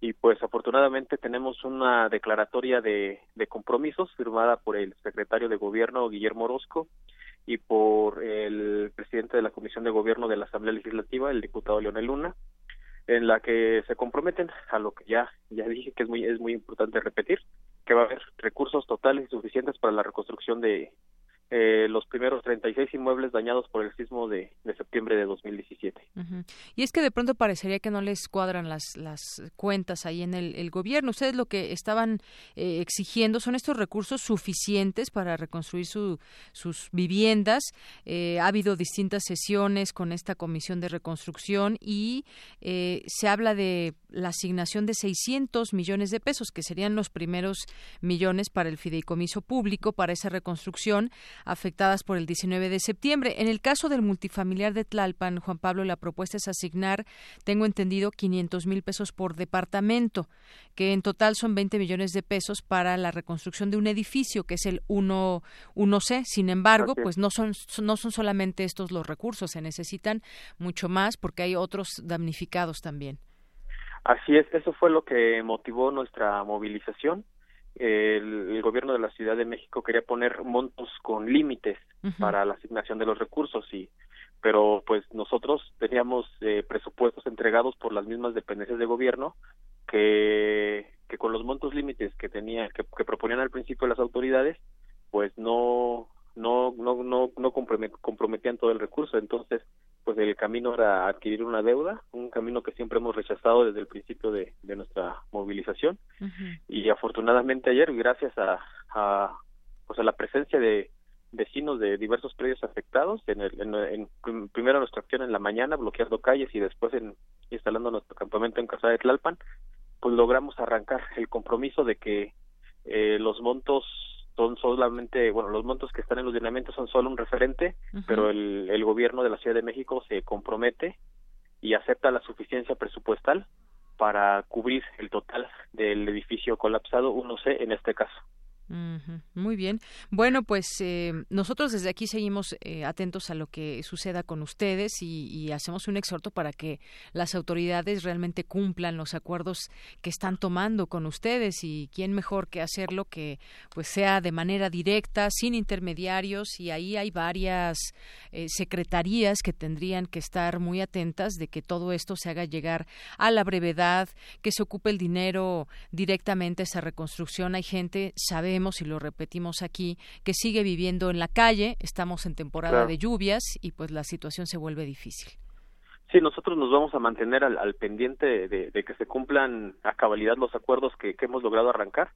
Y pues afortunadamente tenemos una declaratoria de, de compromisos firmada por el secretario de gobierno Guillermo Orozco y por el presidente de la Comisión de Gobierno de la Asamblea Legislativa, el diputado Leonel Luna, en la que se comprometen a lo que ya ya dije que es muy es muy importante repetir que va a haber recursos totales y suficientes para la reconstrucción de eh, los primeros 36 inmuebles dañados por el sismo de, de septiembre de 2017. Y es que de pronto parecería que no les cuadran las, las cuentas ahí en el, gobierno. Ustedes lo que estaban eh, exigiendo son estos recursos suficientes para reconstruir su, sus viviendas. Eh, ha habido distintas sesiones con esta comisión de reconstrucción y se habla de la asignación de 600 millones de pesos, que serían los primeros millones para el fideicomiso público para esa reconstrucción afectadas por el 19 de septiembre. En el caso del multifamiliar de Tlalpan, Juan Pablo, la propuesta es asignar, tengo entendido, 500 mil pesos por departamento, que en total son 20 millones de pesos para la reconstrucción de un edificio, que es el 1, 1C. Sin embargo, pues no son, no son solamente estos los recursos, se necesitan mucho más porque hay otros damnificados también. Así es, eso fue lo que motivó nuestra movilización el, gobierno de la Ciudad de México quería poner montos con límites para la asignación de los recursos y pero pues nosotros teníamos eh, presupuestos entregados por las mismas dependencias de gobierno que, que con los montos límites que tenía que, que proponían al principio las autoridades pues no no no no no comprometían todo el recurso. Entonces pues el camino era adquirir una deuda, un camino que siempre hemos rechazado desde el principio de, nuestra movilización. Y afortunadamente ayer gracias a, a pues a la presencia de vecinos de diversos predios afectados en, el, en, primero nuestra acción en la mañana bloqueando calles y después en instalando nuestro campamento en Casa de Tlalpan pues logramos arrancar el compromiso de que eh, los montos son solamente, bueno, los montos que están en los lineamientos son solo un referente, pero el, el gobierno de la Ciudad de México se compromete y acepta la suficiencia presupuestal para cubrir el total del edificio colapsado 1C en este caso. Muy bien. Bueno, pues eh, nosotros desde aquí seguimos eh, atentos a lo que suceda con ustedes y, hacemos un exhorto para que las autoridades realmente cumplan los acuerdos que están tomando con ustedes y quién mejor que hacerlo que pues sea de manera directa, sin intermediarios y ahí hay varias eh, secretarías que tendrían que estar muy atentas de que todo esto se haga llegar a la brevedad, que se ocupe el dinero directamente a esa reconstrucción. Hay gente, sabemos y lo repetimos aquí, que sigue viviendo en la calle, estamos en temporada de lluvias y pues la situación se vuelve difícil. Sí, nosotros nos vamos a mantener al, pendiente de, que se cumplan a cabalidad los acuerdos que, hemos logrado arrancar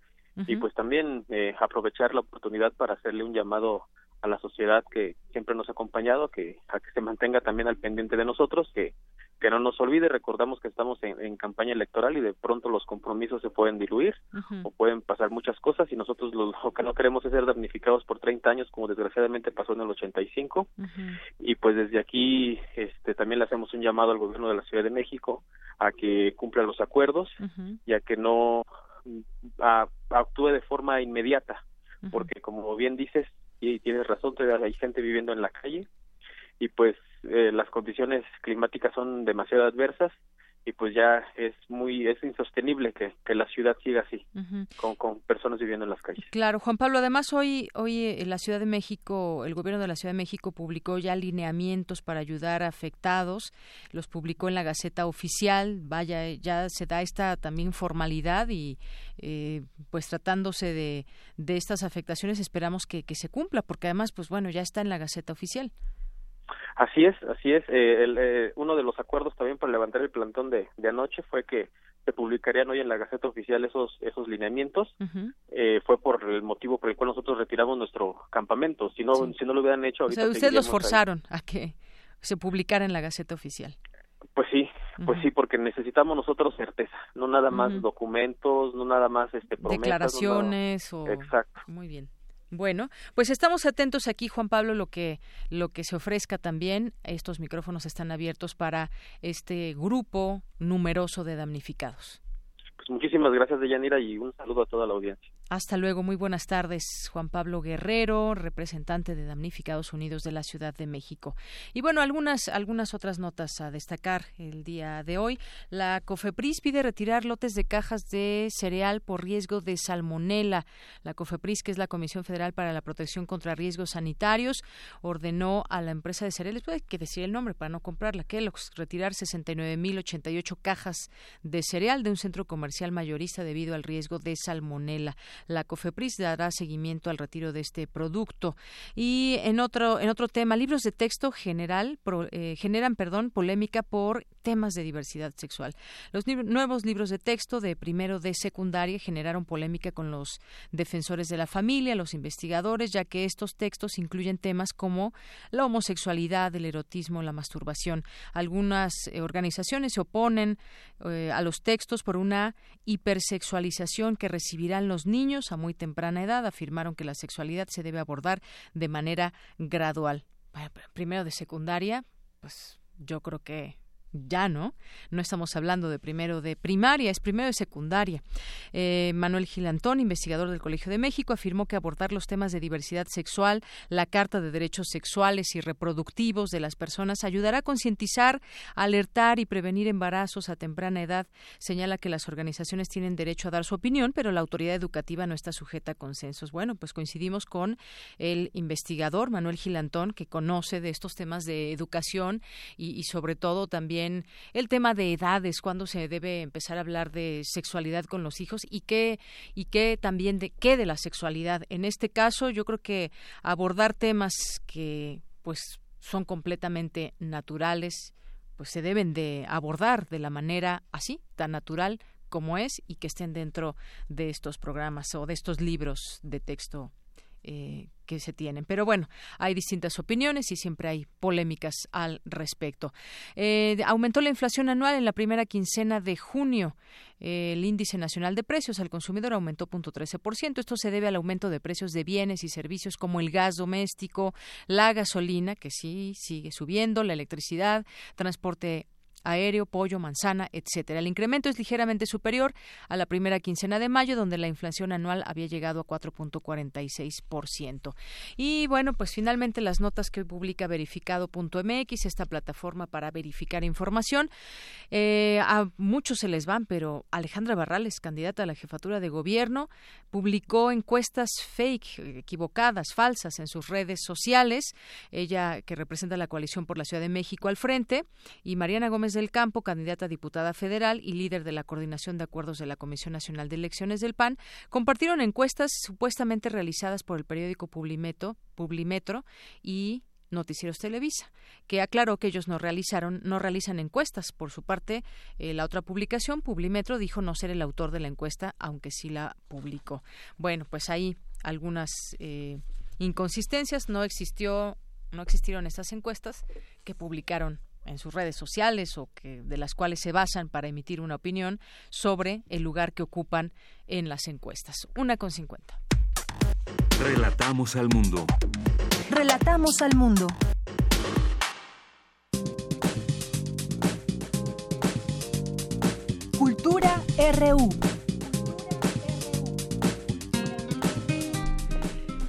y pues también eh, aprovechar la oportunidad para hacerle un llamado a la sociedad que siempre nos ha acompañado, que a que se mantenga también al pendiente de nosotros, que que no nos olvide, recordamos que estamos en, campaña electoral y de pronto los compromisos se pueden diluir o pueden pasar muchas cosas y nosotros lo, que no queremos es ser damnificados por 30 años como desgraciadamente pasó en el 85 y pues desde aquí este también le hacemos un llamado al gobierno de la Ciudad de México a que cumpla los acuerdos y a que no actúe de forma inmediata porque como bien dices y tienes razón todavía hay gente viviendo en la calle y pues eh, las condiciones climáticas son demasiado adversas y pues ya es muy es insostenible que, que la ciudad siga así con, con personas viviendo en las calles. Claro Juan Pablo además hoy hoy en la Ciudad de México el gobierno de la Ciudad de México publicó ya lineamientos para ayudar a afectados los publicó en la Gaceta oficial vaya ya se da esta también formalidad y eh, pues tratándose de, de estas afectaciones esperamos que, que se cumpla porque además pues bueno ya está en la Gaceta oficial Así es, así es. Eh, el, eh, uno de los acuerdos también para levantar el plantón de, de anoche fue que se publicarían hoy en la Gaceta Oficial esos esos lineamientos. eh, fue por el motivo por el cual nosotros retiramos nuestro campamento. Si no, si no lo hubieran hecho, ahorita o sea, ustedes los forzaron a que se publicara en la Gaceta Oficial. Pues sí, pues sí, porque necesitamos nosotros certeza, no nada más documentos, no nada más este promesas, declaraciones no o exacto. Muy bien. Bueno, pues estamos atentos aquí, Juan Pablo, lo que lo que se ofrezca también. Estos micrófonos están abiertos para este grupo numeroso de damnificados. Pues muchísimas gracias, Deyanira, y un saludo a toda la audiencia. Hasta luego, muy buenas tardes, Juan Pablo Guerrero, representante de Damnificados Unidos de la Ciudad de México. Y bueno, algunas algunas otras notas a destacar el día de hoy. La COFEPRIS pide retirar lotes de cajas de cereal por riesgo de salmonela. La COFEPRIS, que es la Comisión Federal para la Protección contra Riesgos Sanitarios, ordenó a la empresa de cereales, pues hay que decir el nombre para no comprarla, Kellogg's, retirar 69.088 cajas de cereal de un centro comercial mayorista debido al riesgo de salmonela la COFEPRIS dará seguimiento al retiro de este producto. Y en otro, en otro tema, libros de texto general pro, eh, generan perdón, polémica por temas de diversidad sexual. Los nuevos libros de texto de primero de secundaria generaron polémica con los defensores de la familia, los investigadores, ya que estos textos incluyen temas como la homosexualidad, el erotismo, la masturbación. Algunas eh, organizaciones se oponen eh, a los textos por una hipersexualización que recibirán los niños a muy temprana edad. Afirmaron que la sexualidad se debe abordar de manera gradual. Primero de secundaria, pues yo creo que ya no, no estamos hablando de primero de primaria, es primero de secundaria. Eh, Manuel Gilantón, investigador del Colegio de México, afirmó que abordar los temas de diversidad sexual, la Carta de Derechos Sexuales y Reproductivos de las personas ayudará a concientizar, alertar y prevenir embarazos a temprana edad. Señala que las organizaciones tienen derecho a dar su opinión, pero la autoridad educativa no está sujeta a consensos. Bueno, pues coincidimos con el investigador Manuel Gilantón, que conoce de estos temas de educación y, y sobre todo también el tema de edades, cuándo se debe empezar a hablar de sexualidad con los hijos y qué y qué también de qué de la sexualidad. En este caso, yo creo que abordar temas que pues son completamente naturales, pues se deben de abordar de la manera así, tan natural como es y que estén dentro de estos programas o de estos libros de texto eh, que se tienen. Pero bueno, hay distintas opiniones y siempre hay polémicas al respecto. Eh, aumentó la inflación anual en la primera quincena de junio. Eh, el índice nacional de precios al consumidor aumentó 0.13%. Esto se debe al aumento de precios de bienes y servicios como el gas doméstico, la gasolina, que sí sigue subiendo, la electricidad, transporte aéreo, pollo, manzana, etcétera. El incremento es ligeramente superior a la primera quincena de mayo, donde la inflación anual había llegado a 4.46%. Y bueno, pues finalmente las notas que publica verificado.mx, esta plataforma para verificar información. Eh, a muchos se les van, pero Alejandra Barrales, candidata a la jefatura de gobierno, publicó encuestas fake, equivocadas, falsas en sus redes sociales. Ella, que representa la coalición por la Ciudad de México al frente, y Mariana Gómez del Campo, candidata a diputada federal y líder de la coordinación de acuerdos de la Comisión Nacional de Elecciones del PAN, compartieron encuestas supuestamente realizadas por el periódico Publimetro, Publimetro y Noticieros Televisa, que aclaró que ellos no realizaron, no realizan encuestas. Por su parte, eh, la otra publicación, Publimetro, dijo no ser el autor de la encuesta, aunque sí la publicó. Bueno, pues ahí algunas eh, inconsistencias. No existió, no existieron estas encuestas que publicaron en sus redes sociales o que de las cuales se basan para emitir una opinión sobre el lugar que ocupan en las encuestas. Una con cincuenta. Relatamos al mundo. Relatamos al mundo. Cultura RU.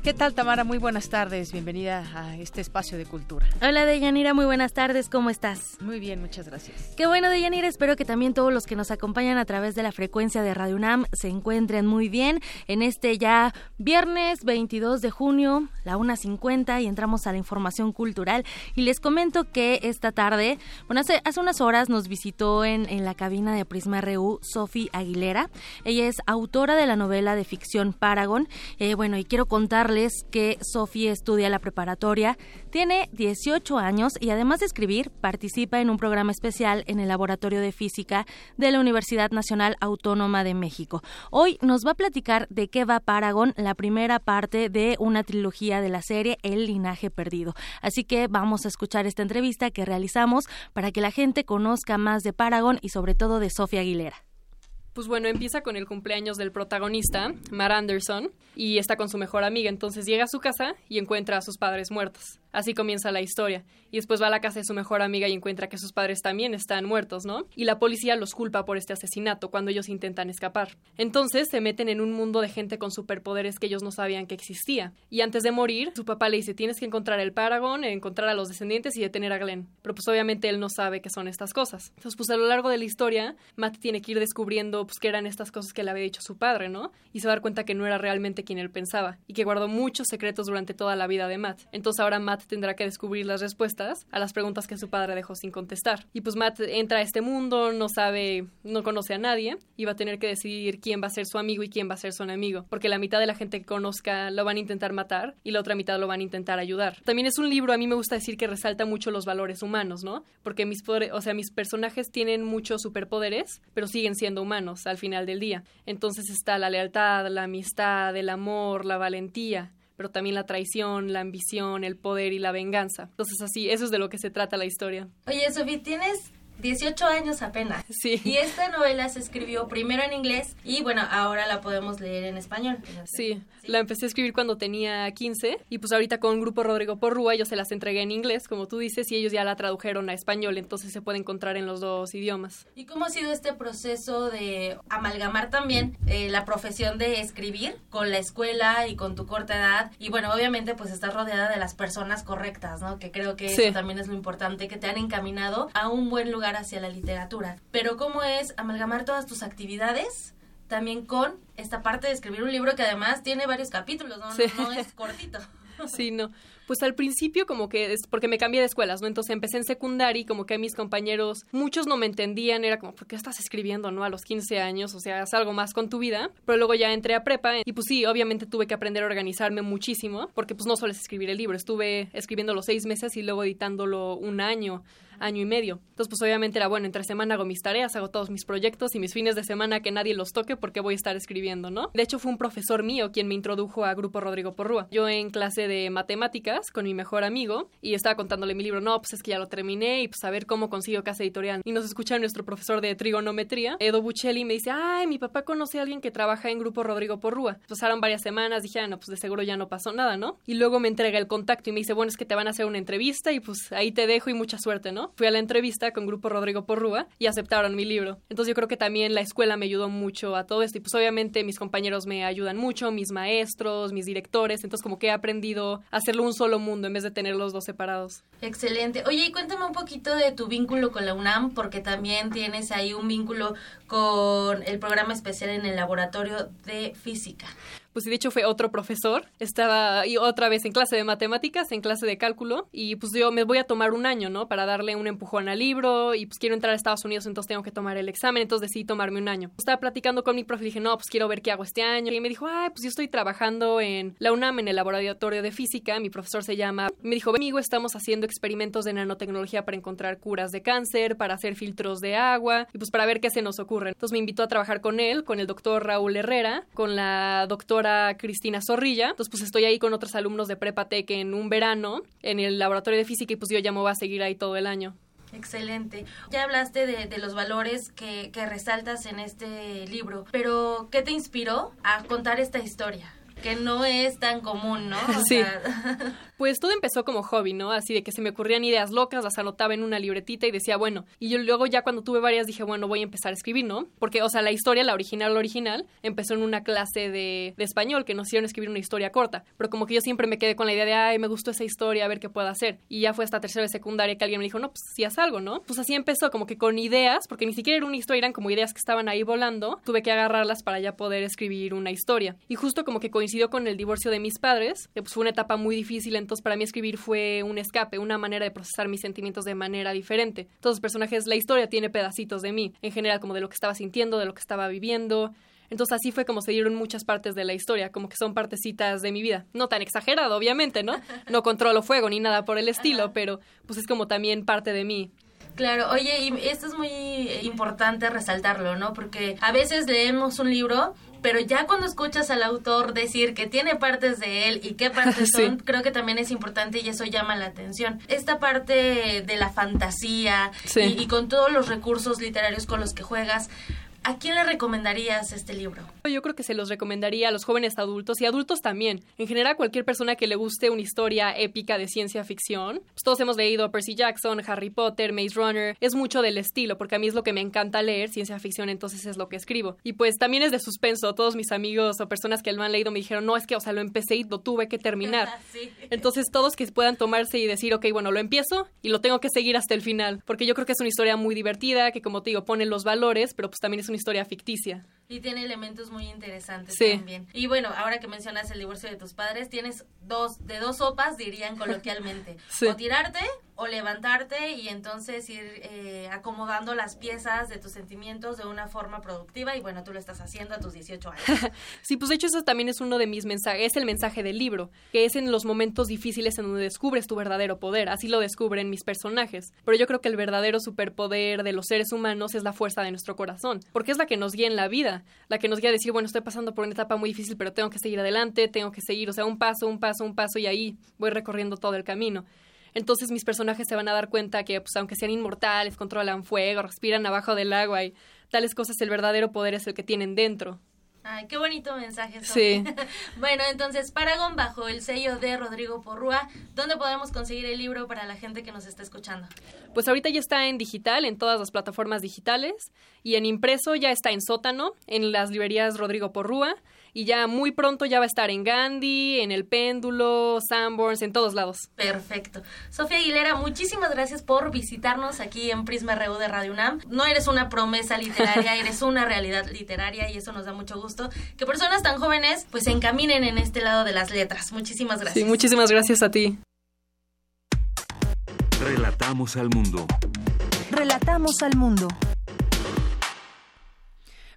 ¿Qué tal, Tamara? Muy buenas tardes. Bienvenida a este espacio de cultura. Hola, Deyanira. Muy buenas tardes. ¿Cómo estás? Muy bien, muchas gracias. Qué bueno, Deyanira. Espero que también todos los que nos acompañan a través de la frecuencia de Radio UNAM se encuentren muy bien en este ya viernes 22 de junio, la 1.50, y entramos a la información cultural. Y les comento que esta tarde, bueno, hace, hace unas horas nos visitó en, en la cabina de Prisma RU Sofi Aguilera. Ella es autora de la novela de ficción Paragon. Eh, bueno, y quiero contarles que Sofía estudia la preparatoria, tiene 18 años y además de escribir, participa en un programa especial en el Laboratorio de Física de la Universidad Nacional Autónoma de México. Hoy nos va a platicar de qué va Paragon, la primera parte de una trilogía de la serie El Linaje Perdido. Así que vamos a escuchar esta entrevista que realizamos para que la gente conozca más de Paragon y sobre todo de Sofía Aguilera. Pues bueno, empieza con el cumpleaños del protagonista, Mar Anderson, y está con su mejor amiga. Entonces llega a su casa y encuentra a sus padres muertos. Así comienza la historia. Y después va a la casa de su mejor amiga y encuentra que sus padres también están muertos, ¿no? Y la policía los culpa por este asesinato cuando ellos intentan escapar. Entonces se meten en un mundo de gente con superpoderes que ellos no sabían que existía. Y antes de morir, su papá le dice, tienes que encontrar el Paragon, encontrar a los descendientes y detener a Glenn. Pero pues obviamente él no sabe qué son estas cosas. Entonces pues a lo largo de la historia, Matt tiene que ir descubriendo pues qué eran estas cosas que le había dicho su padre, ¿no? Y se va a dar cuenta que no era realmente quien él pensaba y que guardó muchos secretos durante toda la vida de Matt. Entonces ahora Matt tendrá que descubrir las respuestas a las preguntas que su padre dejó sin contestar. Y pues Matt entra a este mundo, no sabe, no conoce a nadie y va a tener que decidir quién va a ser su amigo y quién va a ser su enemigo, porque la mitad de la gente que conozca lo van a intentar matar y la otra mitad lo van a intentar ayudar. También es un libro, a mí me gusta decir que resalta mucho los valores humanos, ¿no? Porque mis o sea, mis personajes tienen muchos superpoderes, pero siguen siendo humanos al final del día. Entonces está la lealtad, la amistad, el amor, la valentía pero también la traición, la ambición, el poder y la venganza. Entonces así, eso es de lo que se trata la historia. Oye, Sofía, tienes 18 años apenas. Sí. Y esta novela se escribió primero en inglés y bueno, ahora la podemos leer en español. Sí, la empecé a escribir cuando tenía 15 y pues ahorita con Grupo Rodrigo Porrúa yo se las entregué en inglés, como tú dices, y ellos ya la tradujeron a español, entonces se puede encontrar en los dos idiomas. ¿Y cómo ha sido este proceso de amalgamar también eh, la profesión de escribir con la escuela y con tu corta edad? Y bueno, obviamente pues estás rodeada de las personas correctas, ¿no? Que creo que Sí. eso también es lo importante, que te han encaminado a un buen lugar hacia la literatura. Pero ¿cómo es amalgamar todas tus actividades? También con esta parte de escribir un libro que además tiene varios capítulos, ¿no? Sí. No es cortito. Sí, no. Pues al principio como que es porque me cambié de escuelas, ¿no? Entonces empecé en secundaria y como que mis compañeros, muchos no me entendían, era como, ¿por qué estás escribiendo, no? A los 15 años, o sea, haz algo más con tu vida. Pero luego ya entré a prepa y pues sí, obviamente tuve que aprender a organizarme muchísimo, porque pues no solo es escribir el libro, estuve escribiendo los seis meses y luego editándolo un año año y medio. Entonces, pues obviamente era bueno, entre semana hago mis tareas, hago todos mis proyectos y mis fines de semana que nadie los toque porque voy a estar escribiendo, ¿no? De hecho, fue un profesor mío quien me introdujo a Grupo Rodrigo Porrúa. Yo en clase de matemáticas con mi mejor amigo y estaba contándole mi libro, no, pues es que ya lo terminé y pues a ver cómo consigo casa editorial. Y nos escucha nuestro profesor de trigonometría, Edo Buccelli, y me dice, ay, mi papá conoce a alguien que trabaja en Grupo Rodrigo Porrúa. Pasaron varias semanas, dije, ah, no, pues de seguro ya no pasó nada, ¿no? Y luego me entrega el contacto y me dice, bueno, es que te van a hacer una entrevista y pues ahí te dejo y mucha suerte, ¿no? Fui a la entrevista con Grupo Rodrigo Porrúa y aceptaron mi libro. Entonces yo creo que también la escuela me ayudó mucho a todo esto y pues obviamente mis compañeros me ayudan mucho, mis maestros, mis directores, entonces como que he aprendido a hacerlo un solo mundo en vez de tener los dos separados. Excelente. Oye, y cuéntame un poquito de tu vínculo con la UNAM, porque también tienes ahí un vínculo con el programa especial en el laboratorio de física. Pues de hecho fue otro profesor, estaba y otra vez en clase de matemáticas, en clase de cálculo, y pues yo me voy a tomar un año, ¿no? Para darle un empujón al libro, y pues quiero entrar a Estados Unidos, entonces tengo que tomar el examen, entonces decidí tomarme un año. Estaba platicando con mi profe dije, no, pues quiero ver qué hago este año, y me dijo, ay, pues yo estoy trabajando en la UNAM, en el laboratorio de física, mi profesor se llama, me dijo, amigo, estamos haciendo experimentos de nanotecnología para encontrar curas de cáncer, para hacer filtros de agua, y pues para ver qué se nos ocurre. Entonces me invitó a trabajar con él, con el doctor Raúl Herrera, con la doctora Cristina Zorrilla. Entonces, pues estoy ahí con otros alumnos de Prepatec en un verano en el laboratorio de física y pues yo ya me voy a seguir ahí todo el año. Excelente. Ya hablaste de, de los valores que, que resaltas en este libro, pero ¿qué te inspiró a contar esta historia? Que no es tan común, ¿no? sí. Pues todo empezó como hobby, ¿no? Así de que se me ocurrían ideas locas, las anotaba en una libretita y decía, bueno, y yo luego ya cuando tuve varias dije, bueno, voy a empezar a escribir, ¿no? Porque, o sea, la historia, la original, la original, empezó en una clase de, de español que nos hicieron escribir una historia corta, pero como que yo siempre me quedé con la idea de, ay, me gustó esa historia, a ver qué puedo hacer. Y ya fue hasta tercera de secundaria que alguien me dijo, no, pues si haz algo, ¿no? Pues así empezó, como que con ideas, porque ni siquiera era una historia, eran como ideas que estaban ahí volando, tuve que agarrarlas para ya poder escribir una historia. Y justo como que coincidió con el divorcio de mis padres, que pues fue una etapa muy difícil, entonces para mí escribir fue un escape, una manera de procesar mis sentimientos de manera diferente. Todos los personajes, la historia tiene pedacitos de mí, en general como de lo que estaba sintiendo, de lo que estaba viviendo. Entonces así fue como se dieron muchas partes de la historia, como que son partecitas de mi vida. No tan exagerado, obviamente, ¿no? No controlo fuego ni nada por el estilo, pero pues es como también parte de mí. Claro, oye, y esto es muy importante resaltarlo, ¿no? Porque a veces leemos un libro pero ya cuando escuchas al autor decir que tiene partes de él y qué partes son, creo que también es importante y eso llama la atención. Esta parte de la fantasía y, y, con todos los recursos literarios con los que juegas, ¿A quién le recomendarías este libro? Yo creo que se los recomendaría a los jóvenes adultos y adultos también. En general, cualquier persona que le guste una historia épica de ciencia ficción. Pues todos hemos leído Percy Jackson, Harry Potter, Maze Runner. Es mucho del estilo, porque a mí es lo que me encanta leer, ciencia ficción, entonces es lo que escribo. Y pues también es de suspenso. Todos mis amigos o personas que lo han leído me dijeron, no, es que, o sea, lo empecé y lo tuve que terminar. Entonces todos que puedan tomarse y decir, ok, bueno, lo empiezo y lo tengo que seguir hasta el final. Porque yo creo que es una historia muy divertida, que como te digo, pone los valores, pero pues también es una historia ficticia. Y tiene elementos muy interesantes también. Y bueno, ahora que mencionas el divorcio de tus padres, tienes dos, de dos sopas, dirían coloquialmente. O tirarte o levantarte y entonces ir eh, acomodando las piezas de tus sentimientos de una forma productiva y bueno, tú lo estás haciendo a tus 18 años. sí, pues de hecho eso también es uno de mis mensajes, es el mensaje del libro, que es en los momentos difíciles en donde descubres tu verdadero poder, así lo descubren mis personajes. Pero yo creo que el verdadero superpoder de los seres humanos es la fuerza de nuestro corazón, porque es la que nos guía en la vida, la que nos guía a decir, bueno, estoy pasando por una etapa muy difícil, pero tengo que seguir adelante, tengo que seguir, o sea, un paso, un paso, un paso y ahí voy recorriendo todo el camino. Entonces mis personajes se van a dar cuenta que, pues, aunque sean inmortales, controlan fuego, respiran abajo del agua y tales cosas, el verdadero poder es el que tienen dentro. Ay, qué bonito mensaje. Sí. bueno, entonces, Paragon, bajo el sello de Rodrigo Porrúa, ¿dónde podemos conseguir el libro para la gente que nos está escuchando? Pues ahorita ya está en digital, en todas las plataformas digitales, y en impreso ya está en sótano, en las librerías Rodrigo Porrúa, y ya muy pronto ya va a estar en Gandhi, en El Péndulo, Sanborns, en todos lados. Perfecto. Sofía Aguilera, muchísimas gracias por visitarnos aquí en Prisma RU de Radio UNAM. No eres una promesa literaria, eres una realidad literaria y eso nos da mucho gusto que personas tan jóvenes pues se encaminen en este lado de las letras. Muchísimas gracias. Sí, muchísimas gracias a ti. Relatamos al mundo. Relatamos al mundo.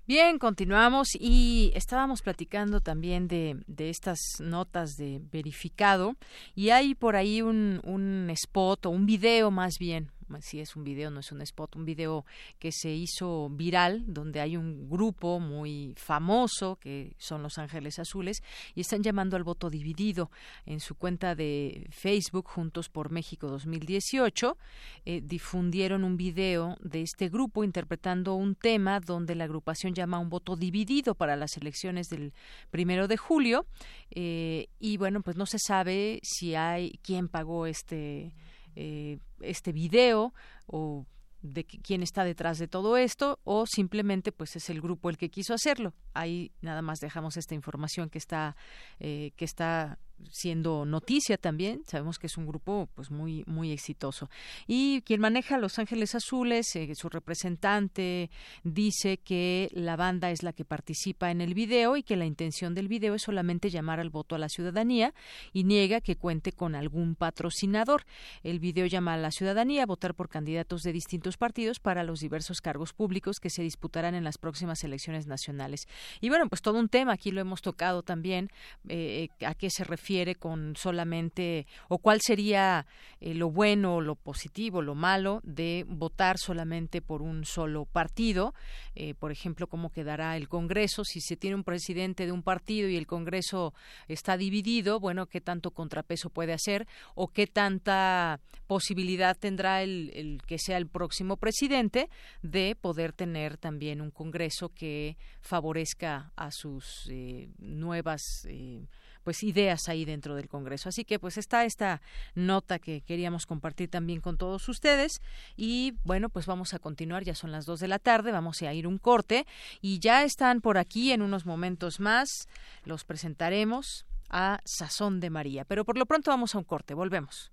Bien, continuamos y estábamos platicando también de, de estas notas de verificado y hay por ahí un, un spot o un video más bien si es un video, no es un spot, un video que se hizo viral, donde hay un grupo muy famoso, que son Los Ángeles Azules, y están llamando al voto dividido en su cuenta de Facebook, Juntos por México 2018, eh, difundieron un video de este grupo interpretando un tema donde la agrupación llama un voto dividido para las elecciones del primero de julio, eh, y bueno, pues no se sabe si hay quién pagó este eh, este video o de quién está detrás de todo esto o simplemente pues es el grupo el que quiso hacerlo. Ahí nada más dejamos esta información que está eh, que está siendo noticia también. Sabemos que es un grupo pues muy muy exitoso. Y quien maneja Los Ángeles Azules, eh, su representante dice que la banda es la que participa en el video y que la intención del video es solamente llamar al voto a la ciudadanía y niega que cuente con algún patrocinador. El video llama a la ciudadanía a votar por candidatos de distintos partidos para los diversos cargos públicos que se disputarán en las próximas elecciones nacionales. Y bueno, pues todo un tema aquí lo hemos tocado también eh, a qué se refiere refiere con solamente o cuál sería eh, lo bueno, lo positivo, lo malo de votar solamente por un solo partido. Eh, por ejemplo, cómo quedará el Congreso si se tiene un presidente de un partido y el Congreso está dividido. Bueno, qué tanto contrapeso puede hacer o qué tanta posibilidad tendrá el, el que sea el próximo presidente de poder tener también un Congreso que favorezca a sus eh, nuevas eh, pues ideas ahí dentro del Congreso. Así que pues está esta nota que queríamos compartir también con todos ustedes y bueno, pues vamos a continuar, ya son las dos de la tarde, vamos a ir un corte y ya están por aquí en unos momentos más, los presentaremos a Sazón de María, pero por lo pronto vamos a un corte, volvemos.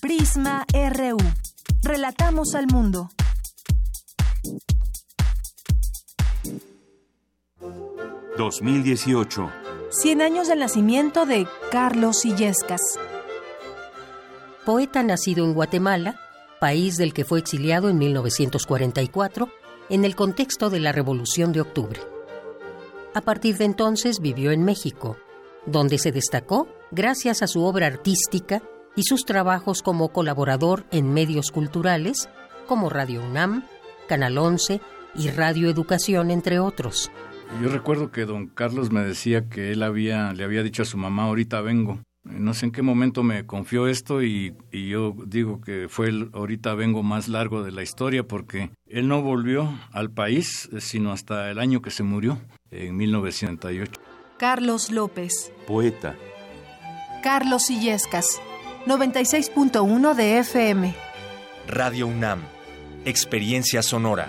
Prisma RU. Relatamos al mundo. ...2018... 100 años del nacimiento de Carlos Illescas. Poeta nacido en Guatemala, país del que fue exiliado en 1944 en el contexto de la Revolución de Octubre. A partir de entonces vivió en México, donde se destacó gracias a su obra artística y sus trabajos como colaborador en medios culturales como Radio UNAM, Canal 11 y Radio Educación, entre otros. Yo recuerdo que don Carlos me decía que él había, le había dicho a su mamá, ahorita vengo. No sé en qué momento me confió esto y, y yo digo que fue el ahorita vengo más largo de la historia porque él no volvió al país sino hasta el año que se murió, en 1908. Carlos López. Poeta. Carlos Illescas. 96.1 de FM. Radio UNAM. Experiencia sonora.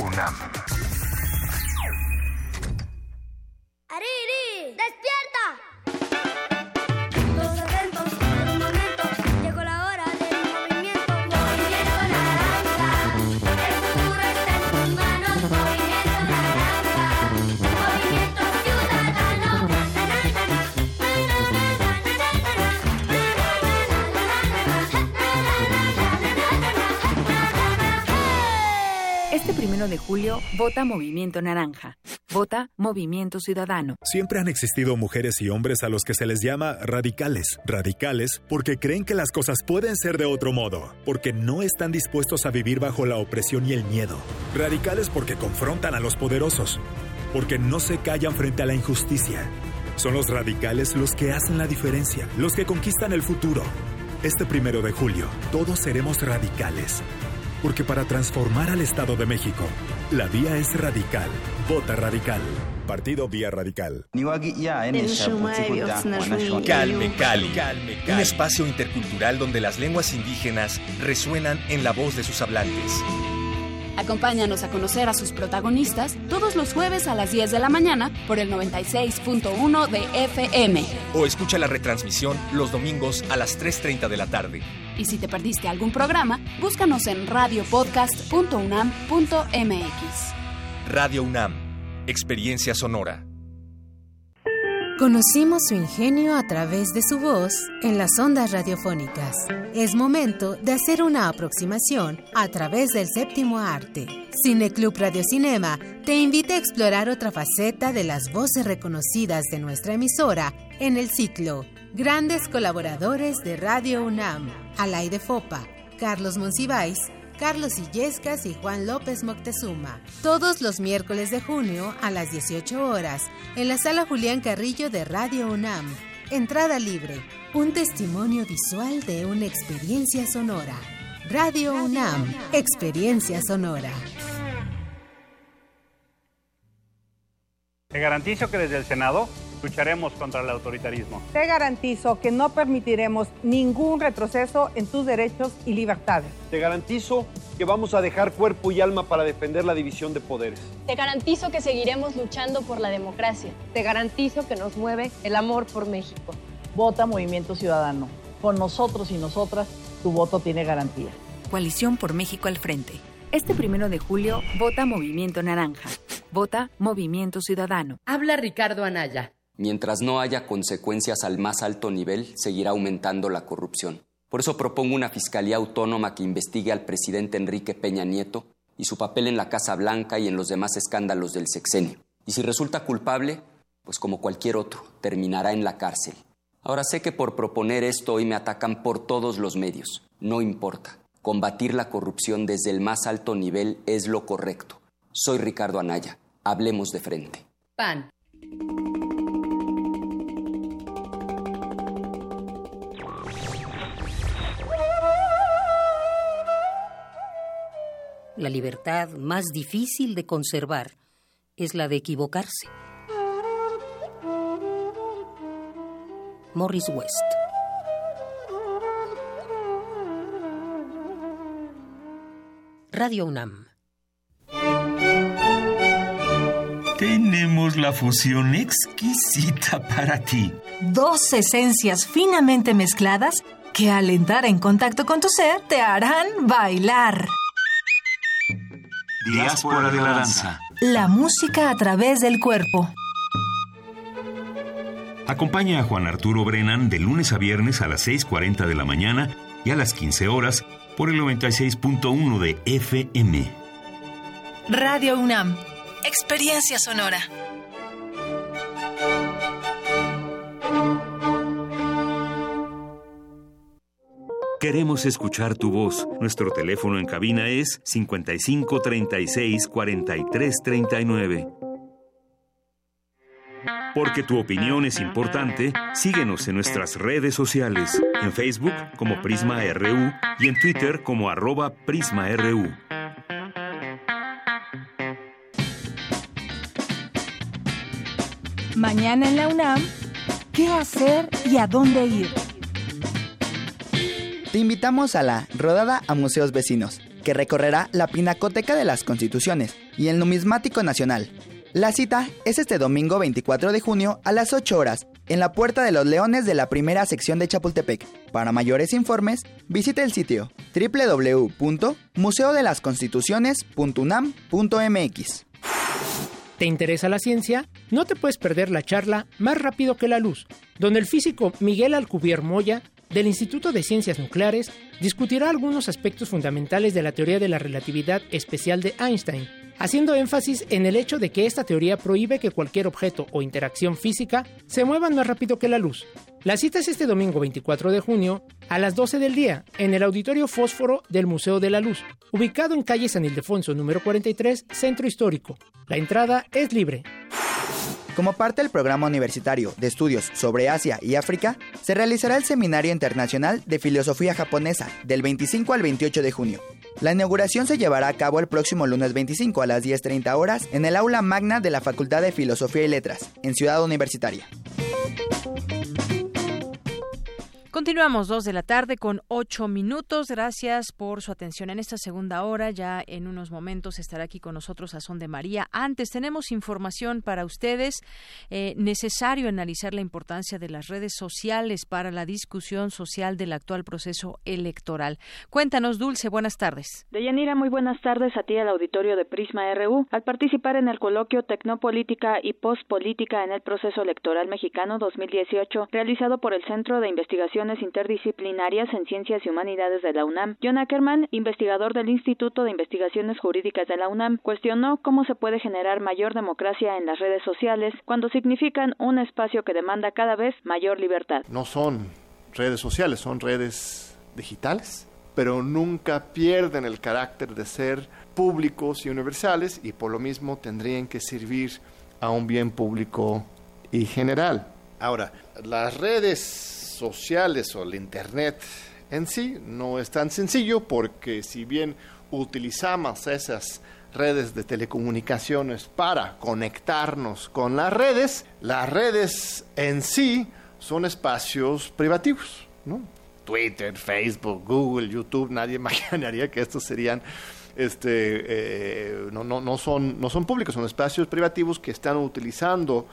UNAM. ¡Ariri! ¡Despierta! 31 de julio, vota Movimiento Naranja. Vota Movimiento Ciudadano. Siempre han existido mujeres y hombres a los que se les llama radicales. Radicales porque creen que las cosas pueden ser de otro modo, porque no están dispuestos a vivir bajo la opresión y el miedo. Radicales porque confrontan a los poderosos, porque no se callan frente a la injusticia. Son los radicales los que hacen la diferencia, los que conquistan el futuro. Este primero de julio, todos seremos radicales. Porque para transformar al Estado de México, la vía es radical. Vota radical. Partido Vía Radical. Calme Cali. Un espacio intercultural donde las lenguas indígenas resuenan en la voz de sus hablantes. Acompáñanos a conocer a sus protagonistas todos los jueves a las 10 de la mañana por el 96.1 de FM. O escucha la retransmisión los domingos a las 3.30 de la tarde. Y si te perdiste algún programa, búscanos en radiopodcast.unam.mx. Radio UNAM. Experiencia sonora. Conocimos su ingenio a través de su voz en las ondas radiofónicas. Es momento de hacer una aproximación a través del séptimo arte. Cineclub Radio Cinema te invita a explorar otra faceta de las voces reconocidas de nuestra emisora en el ciclo Grandes colaboradores de Radio UNAM, Alay de Fopa, Carlos Monsiváis, Carlos Illescas y Juan López Moctezuma. Todos los miércoles de junio a las 18 horas en la sala Julián Carrillo de Radio UNAM. Entrada libre. Un testimonio visual de una experiencia sonora. Radio UNAM. Experiencia sonora. Te garantizo que desde el Senado lucharemos contra el autoritarismo. Te garantizo que no permitiremos ningún retroceso en tus derechos y libertades. Te garantizo que vamos a dejar cuerpo y alma para defender la división de poderes. Te garantizo que seguiremos luchando por la democracia. Te garantizo que nos mueve el amor por México. Vota Movimiento Ciudadano. Con nosotros y nosotras, tu voto tiene garantía. Coalición por México al frente. Este primero de julio, vota Movimiento Naranja. Vota Movimiento Ciudadano. Habla Ricardo Anaya. Mientras no haya consecuencias al más alto nivel, seguirá aumentando la corrupción. Por eso propongo una fiscalía autónoma que investigue al presidente Enrique Peña Nieto y su papel en la Casa Blanca y en los demás escándalos del sexenio. Y si resulta culpable, pues como cualquier otro, terminará en la cárcel. Ahora sé que por proponer esto hoy me atacan por todos los medios. No importa. Combatir la corrupción desde el más alto nivel es lo correcto. Soy Ricardo Anaya. Hablemos de frente. PAN. La libertad más difícil de conservar es la de equivocarse. Morris West. Radio UNAM. Tenemos la fusión exquisita para ti. Dos esencias finamente mezcladas que al entrar en contacto con tu ser te harán bailar. Diáspora de la danza. La música a través del cuerpo. Acompaña a Juan Arturo Brennan de lunes a viernes a las 6.40 de la mañana y a las 15 horas por el 96.1 de FM. Radio UNAM. Experiencia sonora. Queremos escuchar tu voz. Nuestro teléfono en cabina es 55 36 43 39. Porque tu opinión es importante, síguenos en nuestras redes sociales, en Facebook como Prisma RU y en Twitter como arroba PrismaRU. Mañana en la UNAM, ¿qué hacer y a dónde ir? Te invitamos a la Rodada a Museos Vecinos, que recorrerá la Pinacoteca de las Constituciones y el Numismático Nacional. La cita es este domingo 24 de junio a las 8 horas, en la Puerta de los Leones de la primera sección de Chapultepec. Para mayores informes, visite el sitio www.museodelasconstituciones.unam.mx. ¿Te interesa la ciencia? No te puedes perder la charla Más rápido que la luz, donde el físico Miguel Alcubierre Moya del Instituto de Ciencias Nucleares discutirá algunos aspectos fundamentales de la teoría de la relatividad especial de Einstein, haciendo énfasis en el hecho de que esta teoría prohíbe que cualquier objeto o interacción física se muevan más rápido que la luz. La cita es este domingo 24 de junio a las 12 del día en el Auditorio Fósforo del Museo de la Luz, ubicado en calle San Ildefonso número 43, Centro Histórico. La entrada es libre. Como parte del programa universitario de estudios sobre Asia y África, se realizará el Seminario Internacional de Filosofía Japonesa del 25 al 28 de junio. La inauguración se llevará a cabo el próximo lunes 25 a las 10.30 horas en el aula magna de la Facultad de Filosofía y Letras, en Ciudad Universitaria. Continuamos dos de la tarde con ocho minutos. Gracias por su atención en esta segunda hora. Ya en unos momentos estará aquí con nosotros a Son de María. Antes tenemos información para ustedes. Eh, necesario analizar la importancia de las redes sociales para la discusión social del actual proceso electoral. Cuéntanos, Dulce. Buenas tardes. Deyanira, muy buenas tardes a ti al auditorio de Prisma RU. Al participar en el coloquio Tecnopolítica y Postpolítica en el proceso electoral mexicano 2018, realizado por el Centro de Investigación interdisciplinarias en Ciencias y Humanidades de la UNAM. John Ackerman, investigador del Instituto de Investigaciones Jurídicas de la UNAM, cuestionó cómo se puede generar mayor democracia en las redes sociales cuando significan un espacio que demanda cada vez mayor libertad. No son redes sociales, son redes digitales, pero nunca pierden el carácter de ser públicos y universales y por lo mismo tendrían que servir a un bien público y general. Ahora, las redes sociales o el Internet en sí no es tan sencillo porque si bien utilizamos esas redes de telecomunicaciones para conectarnos con las redes, las redes en sí son espacios privativos, ¿no? Twitter, Facebook, Google, YouTube, nadie imaginaría que estos serían este, eh, no, no, no, son, no son públicos, son espacios privativos que están utilizando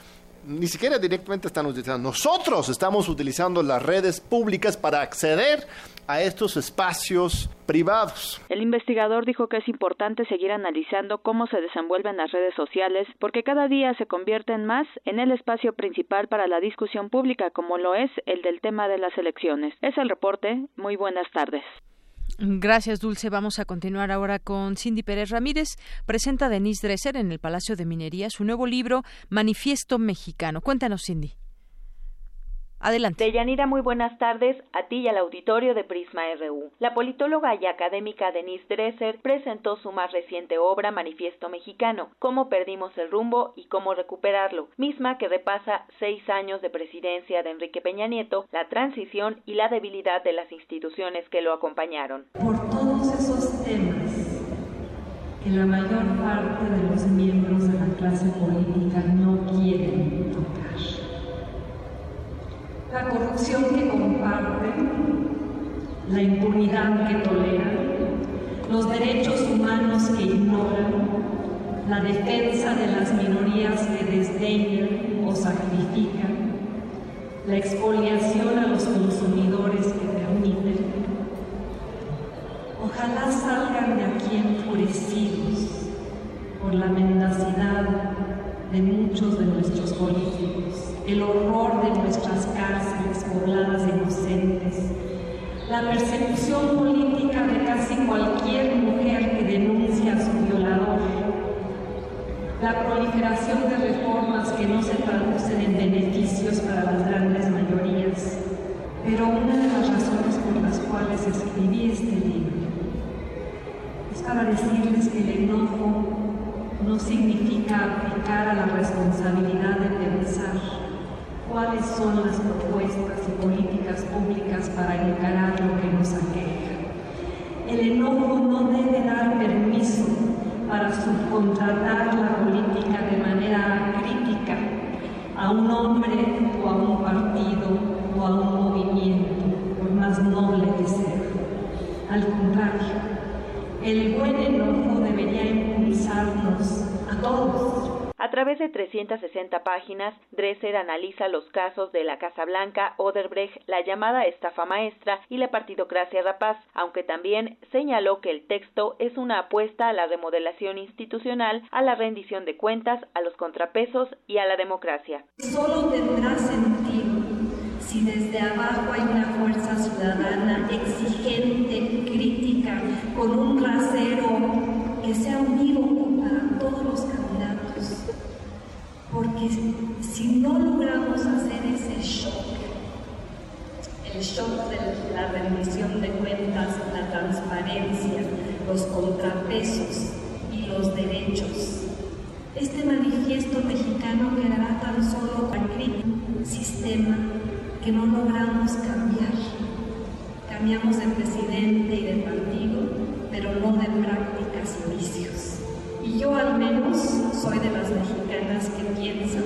ni siquiera directamente están utilizando. Nosotros estamos utilizando las redes públicas para acceder a estos espacios privados. El investigador dijo que es importante seguir analizando cómo se desenvuelven las redes sociales porque cada día se convierten más en el espacio principal para la discusión pública como lo es el del tema de las elecciones. Es el reporte. Muy buenas tardes. Gracias, Dulce. Vamos a continuar ahora con Cindy Pérez Ramírez. Presenta Denise Dresser en el Palacio de Minería su nuevo libro Manifiesto Mexicano. Cuéntanos, Cindy. Adelante. Deyanira, muy buenas tardes a ti y al auditorio de Prisma RU. La politóloga y académica Denise Dresser presentó su más reciente obra Manifiesto Mexicano, Cómo perdimos el rumbo y cómo recuperarlo, misma que repasa seis años de presidencia de Enrique Peña Nieto, la transición y la debilidad de las instituciones que lo acompañaron. Por todos esos temas que la mayor parte de los miembros de la clase política no quieren corrupción que comparten, la impunidad que toleran, los derechos humanos que ignoran, la defensa de las minorías que desdeñan o sacrifican, la expoliación a los consumidores que permiten. Ojalá salgan de aquí enfurecidos por la mendacidad de muchos de nuestros políticos el horror de nuestras cárceles pobladas de inocentes, la persecución política de casi cualquier mujer que denuncia a su violador, la proliferación de reformas que no se traducen en beneficios para las grandes mayorías. Pero una de las razones por las cuales escribí este libro es para decirles que el enojo no significa aplicar a la responsabilidad de pensar cuáles son las propuestas y políticas públicas para encarar lo que nos aqueja. El enojo no debe dar permiso para subcontratar la política de manera crítica a un hombre o a un partido o a un movimiento, por más noble que sea. Al contrario, el buen enojo debería impulsarnos a todos a través de 360 páginas, Dresser analiza los casos de la Casa Blanca, Oderbrecht, la llamada estafa maestra y la partidocracia rapaz, aunque también señaló que el texto es una apuesta a la remodelación institucional, a la rendición de cuentas, a los contrapesos y a la democracia. Solo tendrá sentido si desde abajo hay una fuerza ciudadana exigente, crítica, con un rasero que sea unido para todos los porque si no logramos hacer ese shock, el shock de la rendición de cuentas, la transparencia, los contrapesos y los derechos, este manifiesto mexicano quedará tan solo un sistema que no logramos cambiar. Cambiamos de presidente y de partido, pero no de prácticas y yo al menos soy de las mexicanas que piensan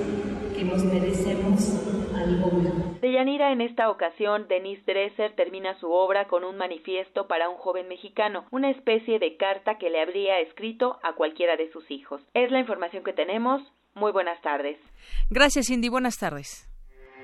que nos merecemos algo mejor. Deyanira, en esta ocasión, Denise Dresser termina su obra con un manifiesto para un joven mexicano, una especie de carta que le habría escrito a cualquiera de sus hijos. Es la información que tenemos. Muy buenas tardes. Gracias, Cindy. Buenas tardes.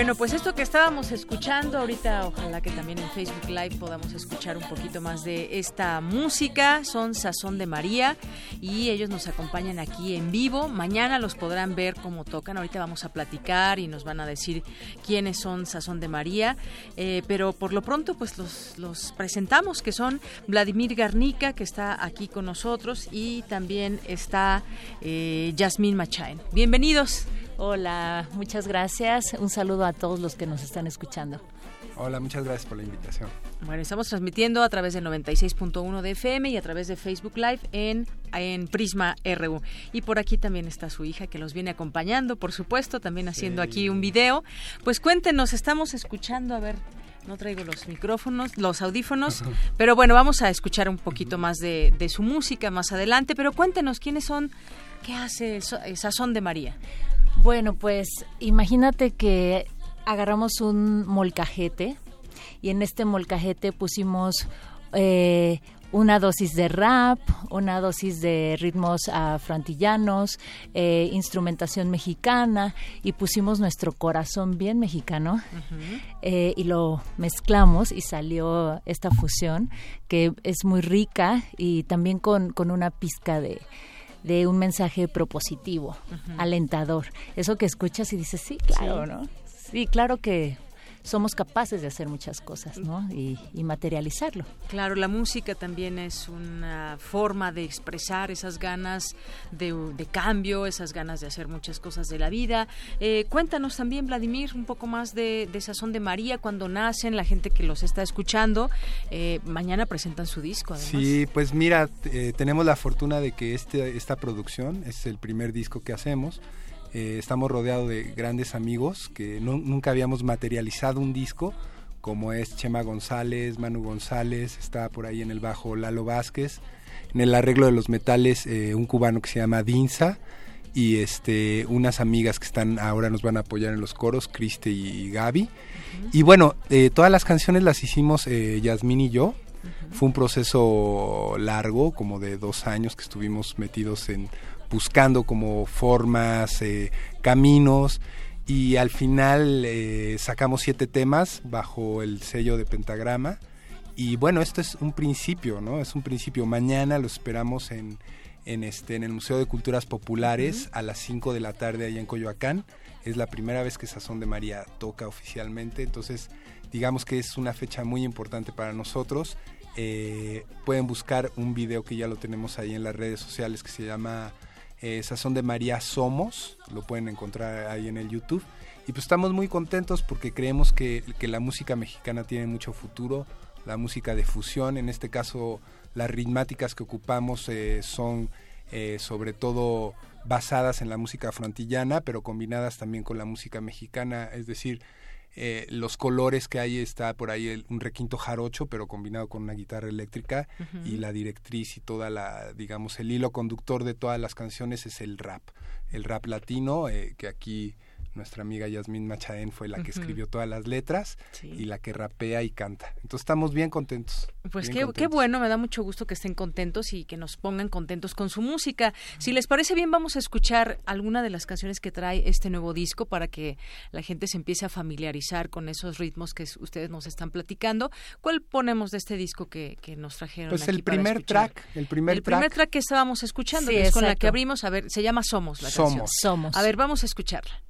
Bueno, pues esto que estábamos escuchando ahorita, ojalá que también en Facebook Live podamos escuchar un poquito más de esta música. Son Sazón de María y ellos nos acompañan aquí en vivo. Mañana los podrán ver cómo tocan. Ahorita vamos a platicar y nos van a decir quiénes son Sazón de María. Eh, pero por lo pronto, pues los, presentamos, que son Vladimir Garnica, que está aquí con nosotros, y también está eh, Yasmín Machain. Bienvenidos. Hola, muchas gracias. Un saludo a todos los que nos están escuchando. Hola, muchas gracias por la invitación. Bueno, estamos transmitiendo a través del 96.1 de FM y a través de Facebook Live en, en Prisma RU. Y por aquí también está su hija que los viene acompañando, por supuesto, también haciendo aquí un video. Pues cuéntenos, estamos escuchando, a ver, no traigo los micrófonos, los audífonos, pero bueno, vamos a escuchar un poquito más de, de su música más adelante, pero cuéntenos quiénes son, qué hace Sazón de María. Bueno, pues imagínate que agarramos un molcajete y en este molcajete pusimos eh, una dosis de rap, una dosis de ritmos afrantillanos, eh, instrumentación mexicana y pusimos nuestro corazón bien mexicano eh, y lo mezclamos y salió esta fusión que es muy rica y también con, con una pizca de, de un mensaje propositivo, alentador. Eso que escuchas y dices, sí, claro, ¿no? Sí, claro que somos capaces de hacer muchas cosas, ¿no? Y, materializarlo. Claro, la música también es una forma de expresar esas ganas de, cambio, esas ganas de hacer muchas cosas de la vida. Eh, cuéntanos también, Vladimir, un poco más de, de, Sazón de María, cuando nacen, la gente que los está escuchando. Eh, mañana presentan su disco, además. Sí, pues mira, eh, tenemos la fortuna de que este, esta producción es el primer disco que hacemos. Eh, estamos rodeados de grandes amigos que nunca habíamos materializado un disco, como es Chema González, Manu González, está por ahí en el bajo Lalo Vázquez, en el arreglo de los metales eh, un cubano que se llama Dinza y este unas amigas que están ahora nos van a apoyar en los coros, Criste y, Gaby. Y bueno, eh, todas las canciones las hicimos Yasmín y yo. Fue un proceso largo, como de dos años que estuvimos metidos en buscando como formas, eh, caminos y al final eh, sacamos siete temas bajo el sello de Pentagrama y bueno, esto es un principio, ¿no? Es un principio. Mañana lo esperamos en, en, este, en el Museo de Culturas Populares a las 5 de la tarde allá en Coyoacán. Es la primera vez que Sazón de María toca oficialmente, entonces digamos que es una fecha muy importante para nosotros. Eh, pueden buscar un video que ya lo tenemos ahí en las redes sociales que se llama eh, Sazón de María Somos, lo pueden encontrar ahí en el YouTube. Y pues estamos muy contentos porque creemos que, la música mexicana tiene mucho futuro, la música de fusión, en este caso las ritmáticas que ocupamos eh, son eh, sobre todo basadas en la música frontillana, pero combinadas también con la música mexicana, es decir, eh, los colores que hay está por ahí un requinto jarocho pero combinado con una guitarra eléctrica y la directriz y toda la digamos el hilo conductor de todas las canciones es el rap el rap latino eh, que aquí nuestra amiga Yasmín Machaén fue la que escribió todas las letras y la que rapea y canta. Entonces estamos bien contentos. Pues qué, qué, bueno, me da mucho gusto que estén contentos y que nos pongan contentos con su música. Si les parece bien, vamos a escuchar alguna de las canciones que trae este nuevo disco para que la gente se empiece a familiarizar con esos ritmos que ustedes nos están platicando. ¿Cuál ponemos de este disco que, que nos trajeron? Pues el primer track, el primer el primer track que estábamos escuchando, es con la que abrimos, a ver, se llama Somos la Somos. canción. Somos. A ver, vamos a escucharla.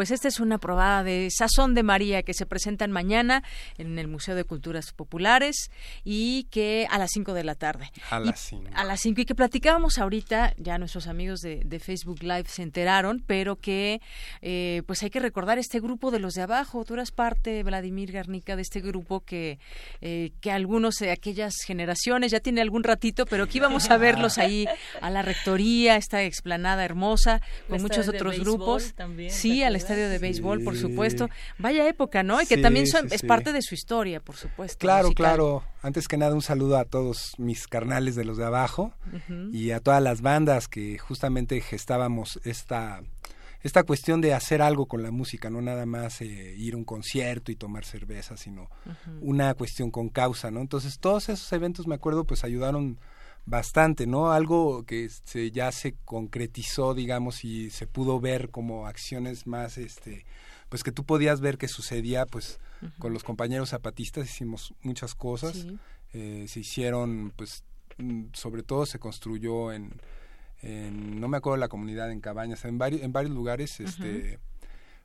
Pues esta es una probada de Sazón de María que se presentan mañana en el Museo de Culturas Populares y que a las 5 de la tarde. A las 5. A las 5 y que platicábamos ahorita, ya nuestros amigos de, Facebook Live se enteraron, pero que eh, pues hay que recordar este grupo de los de abajo. Tú eras parte, Vladimir Garnica, de este grupo que, eh, que algunos de aquellas generaciones, ya tiene algún ratito, pero que íbamos a verlos ahí a la rectoría, esta explanada hermosa, con muchos otros grupos. También, sí, al estadio de béisbol, por supuesto. Vaya época, ¿no? Y que también es parte de su historia, por supuesto. Claro, claro. Antes que nada, un saludo a todos mis carnales de los de abajo y a todas las bandas que justamente gestábamos esta esta cuestión de hacer algo con la música, no nada más eh, ir a un concierto y tomar cerveza, sino una cuestión con causa, ¿no? Entonces todos esos eventos, me acuerdo, pues ayudaron bastante, ¿no? Algo que se, ya se concretizó, digamos, y se pudo ver como acciones más, este, pues que tú podías ver que sucedía, pues con los compañeros zapatistas hicimos muchas cosas, eh, se hicieron, pues, mm, sobre todo se construyó en, no me acuerdo la comunidad, en Cabañas, en varios, en varios lugares, este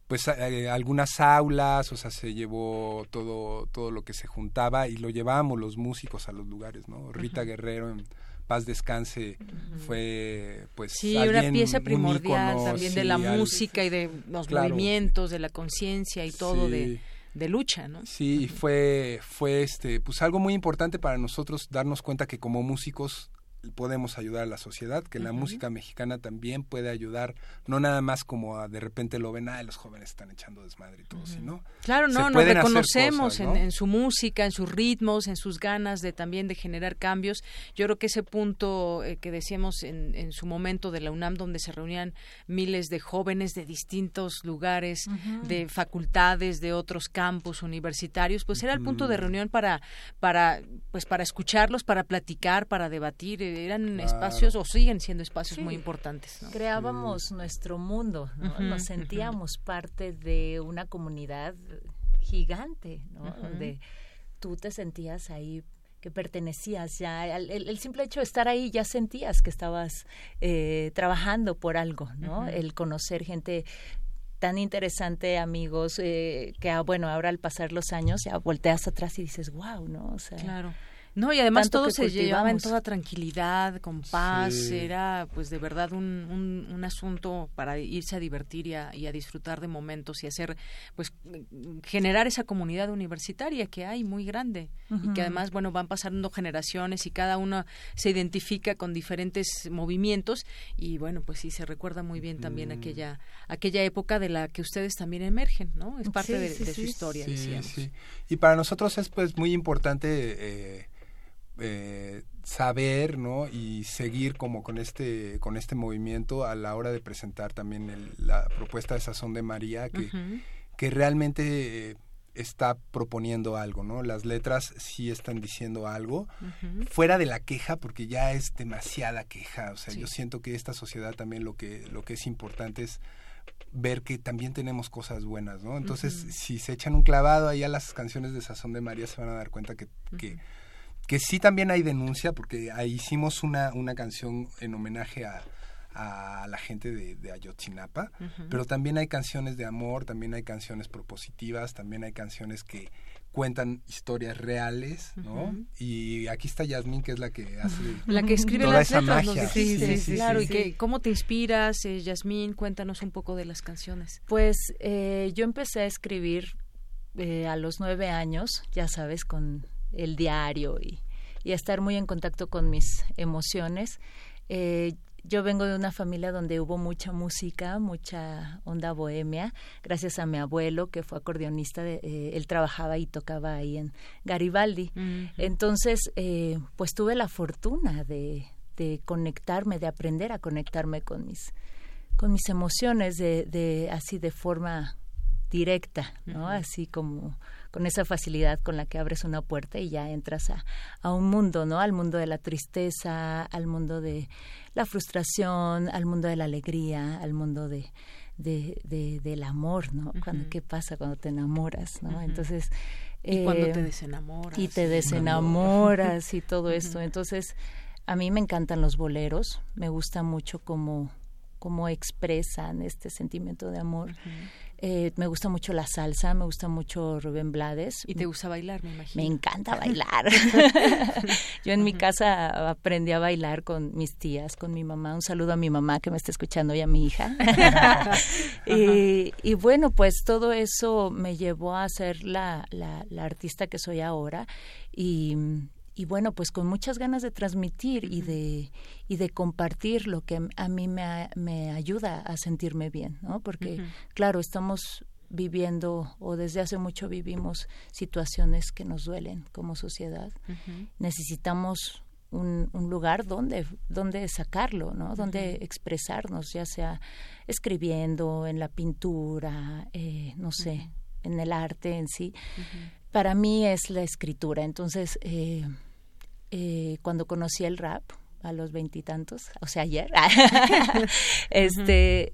pues eh, algunas aulas, o sea, se llevó todo todo lo que se juntaba y lo llevábamos los músicos a los lugares, ¿no? Rita Guerrero en paz descanse fue pues sí una pieza primordial también de la música y de los movimientos de la conciencia y todo de, de lucha no sí fue fue este pues algo muy importante para nosotros darnos cuenta que como músicos podemos ayudar a la sociedad, que la música mexicana también puede ayudar, no nada más como a, de repente lo ven, ah, los jóvenes están echando desmadre y todo, sino Claro, no, nos reconocemos En, su música, en sus ritmos, en sus ganas de también de generar cambios. Yo creo que ese punto eh, que decíamos en, en, su momento de la UNAM, donde se reunían miles de jóvenes de distintos lugares, de facultades, de otros campus universitarios, pues era el punto de reunión para, para, pues para escucharlos, para platicar, para debatir que eran espacios o siguen siendo espacios muy importantes. Creábamos nuestro mundo, nos sentíamos parte de una comunidad gigante, ¿no? donde tú te sentías ahí que pertenecías ya, el, simple hecho de estar ahí ya sentías que estabas eh, trabajando por algo, ¿no? El conocer gente tan interesante, amigos, eh, que ah, bueno, ahora al pasar los años ya volteas atrás y dices, wow, ¿no? O sea, claro. No, y además todo se llevaba en toda tranquilidad, con paz, era pues de verdad un, un, asunto para irse a divertir y a, disfrutar de momentos y hacer, pues generar esa comunidad universitaria que hay muy grande. Y que además, bueno, van pasando generaciones y cada uno se identifica con diferentes movimientos. Y bueno, pues sí, se recuerda muy bien también mm. aquella, aquella época de la que ustedes también emergen, ¿no? Es parte de, su historia, decíamos. Y para nosotros es pues muy importante... Eh, eh, saber no y seguir como con este con este movimiento a la hora de presentar también la propuesta de sazón de María que, que realmente eh, está proponiendo algo no las letras sí están diciendo algo fuera de la queja porque ya es demasiada queja. O sea yo siento que esta sociedad también lo que lo que es importante es ver que también tenemos cosas buenas, ¿no? Entonces, si se echan un clavado ahí a las canciones de Sazón de María, se van a dar cuenta que, que que sí también hay denuncia, porque ahí hicimos una, una canción en homenaje a, a la gente de, de Ayotzinapa, pero también hay canciones de amor, también hay canciones propositivas, también hay canciones que cuentan historias reales, ¿no? Y aquí está Yasmín, que es la que hace la que escribe toda las esa letras, magia. Sí, sí, sí, claro, y que cómo te inspiras, eh, Yasmín, cuéntanos un poco de las canciones. Pues eh, yo empecé a escribir eh, a los nueve años, ya sabes, con el diario y, y estar muy en contacto con mis emociones. Eh, yo vengo de una familia donde hubo mucha música, mucha onda bohemia, gracias a mi abuelo que fue acordeonista, de, eh, él trabajaba y tocaba ahí en Garibaldi. Entonces, eh, pues tuve la fortuna de, de, conectarme, de aprender a conectarme con mis, con mis emociones de, de así de forma directa, ¿no? Así como con esa facilidad con la que abres una puerta y ya entras a, a un mundo, ¿no? Al mundo de la tristeza, al mundo de la frustración, al mundo de la alegría, al mundo de, de, del amor, ¿no? cuando, ¿Qué pasa cuando te enamoras, ¿no? Entonces... Y cuando te eh, desenamoras. Y te desenamoras y todo esto. Entonces, a mí me encantan los boleros, me gusta mucho cómo, cómo expresan este sentimiento de amor. Eh, me gusta mucho la salsa, me gusta mucho Rubén Blades. ¿Y te gusta bailar, me imagino? Me encanta bailar. Yo en mi casa aprendí a bailar con mis tías, con mi mamá. Un saludo a mi mamá que me está escuchando y a mi hija. y, y, bueno, pues todo eso me llevó a ser la, la, la artista que soy ahora. Y, y bueno, pues con muchas ganas de transmitir y de, y de compartir lo que a mí me, me ayuda a sentirme bien, ¿no? Porque, claro, estamos viviendo o desde hace mucho vivimos situaciones que nos duelen como sociedad. Necesitamos un, un, lugar donde, donde sacarlo, ¿no? Donde expresarnos, ya sea escribiendo, en la pintura, eh, no sé, en el arte en sí. Para mí es la escritura. Entonces, eh, eh, cuando conocí el rap a los veintitantos, o sea, ayer, este,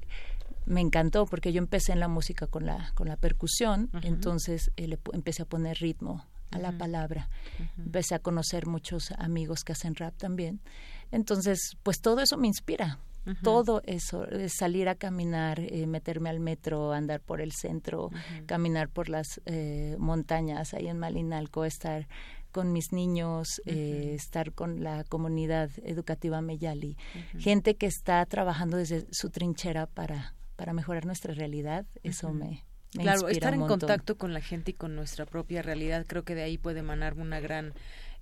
me encantó porque yo empecé en la música con la, con la percusión, entonces eh, le empecé a poner ritmo a la palabra. Empecé a conocer muchos amigos que hacen rap también. Entonces, pues todo eso me inspira. Todo eso, salir a caminar, eh, meterme al metro, andar por el centro, caminar por las montañas ahí en Malinalco, estar con mis niños, eh, estar con la comunidad educativa Meyali, gente que está trabajando desde su trinchera para, para mejorar nuestra realidad, eso me, me claro, estar en contacto con la gente y con nuestra propia realidad, creo que de ahí puede emanar una gran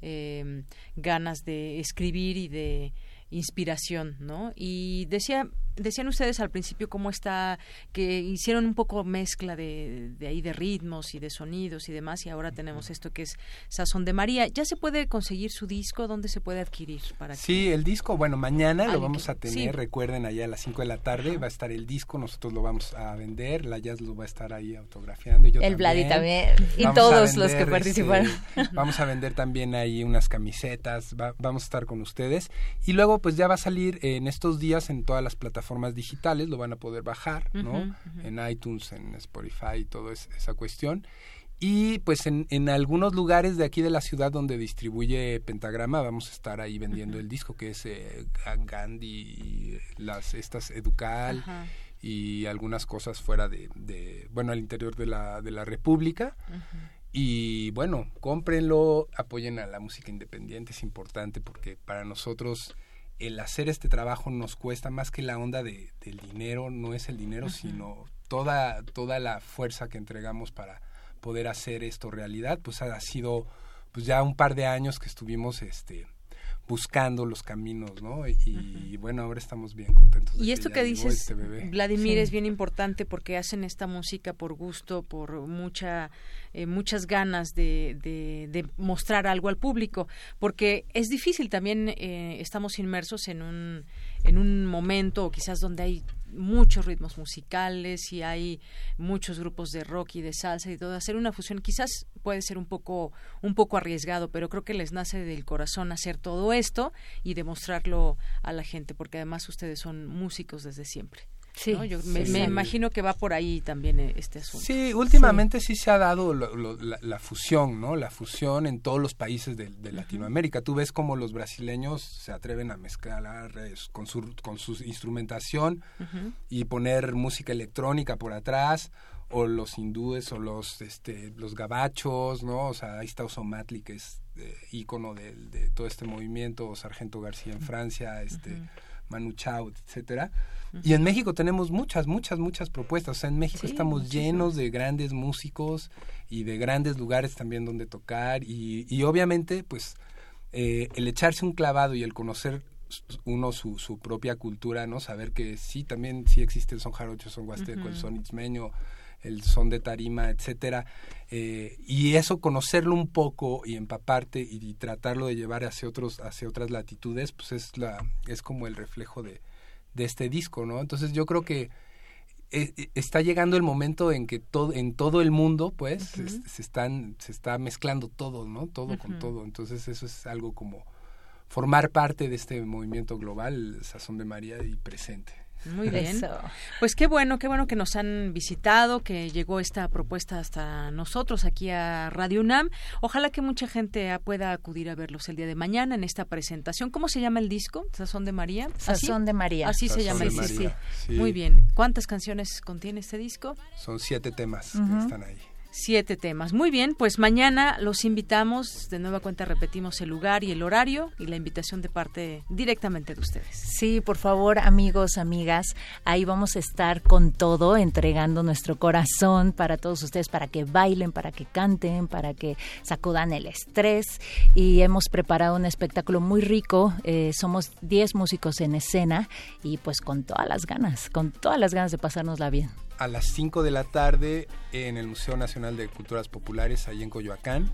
eh, ganas de escribir y de inspiración, ¿no? Y decía, decían ustedes al principio cómo está, que hicieron un poco mezcla de, de ahí de ritmos y de sonidos y demás, y ahora tenemos esto que es Sazón de María. ¿Ya se puede conseguir su disco? ¿Dónde se puede adquirir? Para sí, el disco, bueno, mañana lo vamos a tener, recuerden, allá a las 5 de la tarde va a estar el disco, nosotros lo vamos a vender, la Jazz lo va a estar ahí autografiando. Y yo el Vladi también, y todos los que participaron. vamos a vender también ahí unas camisetas, vamos a estar con ustedes. Y luego pues ya va a salir en estos días en todas las plataformas digitales, lo van a poder bajar, ¿no? En iTunes, en Spotify y toda esa cuestión. Y pues en, en, algunos lugares de aquí de la ciudad donde distribuye Pentagrama vamos a estar ahí vendiendo el disco que es eh, Gandhi, las estas Educal y algunas cosas fuera de, de, bueno al interior de la, de la República. Y bueno, cómprenlo, apoyen a la música independiente, es importante porque para nosotros el hacer este trabajo nos cuesta más que la onda de, del dinero, no es el dinero, sino toda, toda la fuerza que entregamos para poder hacer esto realidad, pues ha sido pues ya un par de años que estuvimos este buscando los caminos, ¿no? Y, bueno, ahora estamos bien contentos. y esto que, dices, este Vladimir, es bien importante porque hacen esta música por gusto, por mucha, eh, muchas ganas de, de, mostrar algo al público, porque es difícil también, eh, estamos inmersos en un, en un momento quizás donde hay muchos ritmos musicales y hay muchos grupos de rock y de salsa y todo. Hacer una fusión quizás puede ser un poco un poco arriesgado pero creo que les nace del corazón hacer todo esto y demostrarlo a la gente porque además ustedes son músicos desde siempre Sí, Yo me, imagino que va por ahí también eh, este asunto. Sí, últimamente sí, se ha dado la, fusión, ¿no? La fusión en todos los países de, Latinoamérica. Tú ves como los brasileños se atreven a mezclar con su, con su instrumentación y poner música electrónica por atrás o los hindúes o los este los gabachos, ¿no? O sea, ahí está Osomatli que es eh, ícono de, todo este movimiento, o Sargento García en Francia, este Manu Chao, etcétera. Y en México tenemos muchas, muchas, muchas propuestas. O sea, en México estamos llenos de grandes músicos y de grandes lugares también donde tocar. Y, y obviamente, pues, eh, el echarse un clavado y el conocer uno su, su propia cultura, ¿no? Saber que sí, también sí existe el son jarocho, son huasteco, el son itzmeño, el son de tarima, etcétera. Eh, y eso conocerlo un poco y empaparte y, tratarlo de llevar hacia otros hacia otras latitudes, pues es la es como el reflejo de, de este disco, ¿no? Entonces yo creo que eh, eh, está llegando el momento en que todo en todo el mundo pues se, están se está mezclando todo, ¿no? Todo con todo. Entonces eso es algo como formar parte de este movimiento global, Sazón de María y presente. Muy bien. Pues qué bueno, qué bueno que nos han visitado, que llegó esta propuesta hasta nosotros aquí a Radio UNAM. Ojalá que mucha gente pueda acudir a verlos el día de mañana en esta presentación. ¿Cómo se llama el disco? ¿Sazón de María? Sazón de María. Así se llama el disco. Muy bien. ¿Cuántas canciones contiene este disco? Son siete temas que están ahí siete temas. Muy bien, pues mañana los invitamos, de nueva cuenta repetimos el lugar y el horario y la invitación de parte directamente de ustedes. Sí, por favor, amigos, amigas, ahí vamos a estar con todo, entregando nuestro corazón para todos ustedes, para que bailen, para que canten, para que sacudan el estrés y hemos preparado un espectáculo muy rico, eh, somos diez músicos en escena y pues con todas las ganas, con todas las ganas de pasárnosla bien a las 5 de la tarde en el Museo Nacional de Culturas Populares, ahí en Coyoacán.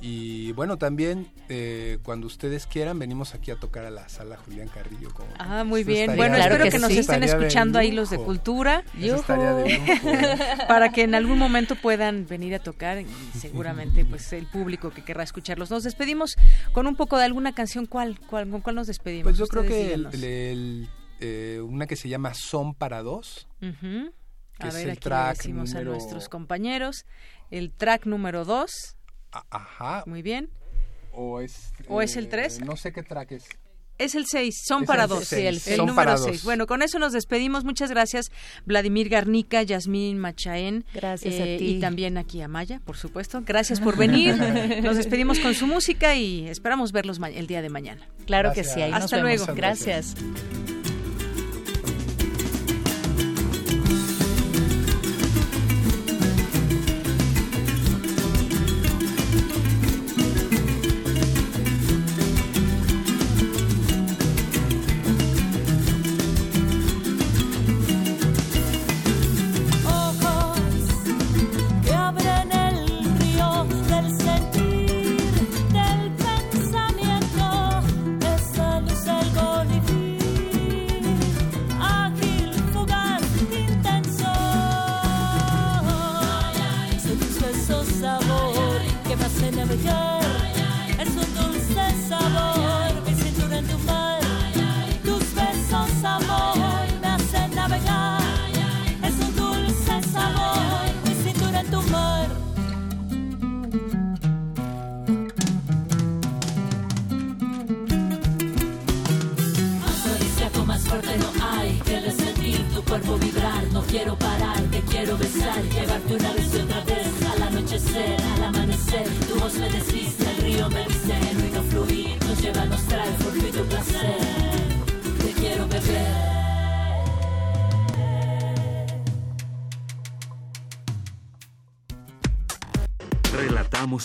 Y bueno, también eh, cuando ustedes quieran, venimos aquí a tocar a la sala Julián Carrillo. ah, muy bien. Bueno, espero que, nos estén escuchando ahí los de cultura. para que en algún momento puedan venir a tocar y seguramente pues el público que querrá escucharlos. Nos despedimos con un poco de alguna canción. ¿Cuál? cuál ¿Con cuál nos despedimos? Pues yo creo que el, eh, una que se llama Son para dos a ver, aquí le decimos a nuestros compañeros. El track número 2. Ajá. Muy bien. O es, ¿O es el 3? Eh, no sé qué track es. Es el 6, son para dos. Sí, el, número 6. Bueno, con eso nos despedimos. Muchas gracias, Vladimir Garnica, Yasmín Machaén. Gracias a eh, ti. Y también aquí a Maya, por supuesto. Gracias por venir. nos despedimos con su música y esperamos verlos el día de mañana. Claro que sí. Ahí Hasta luego. gracias.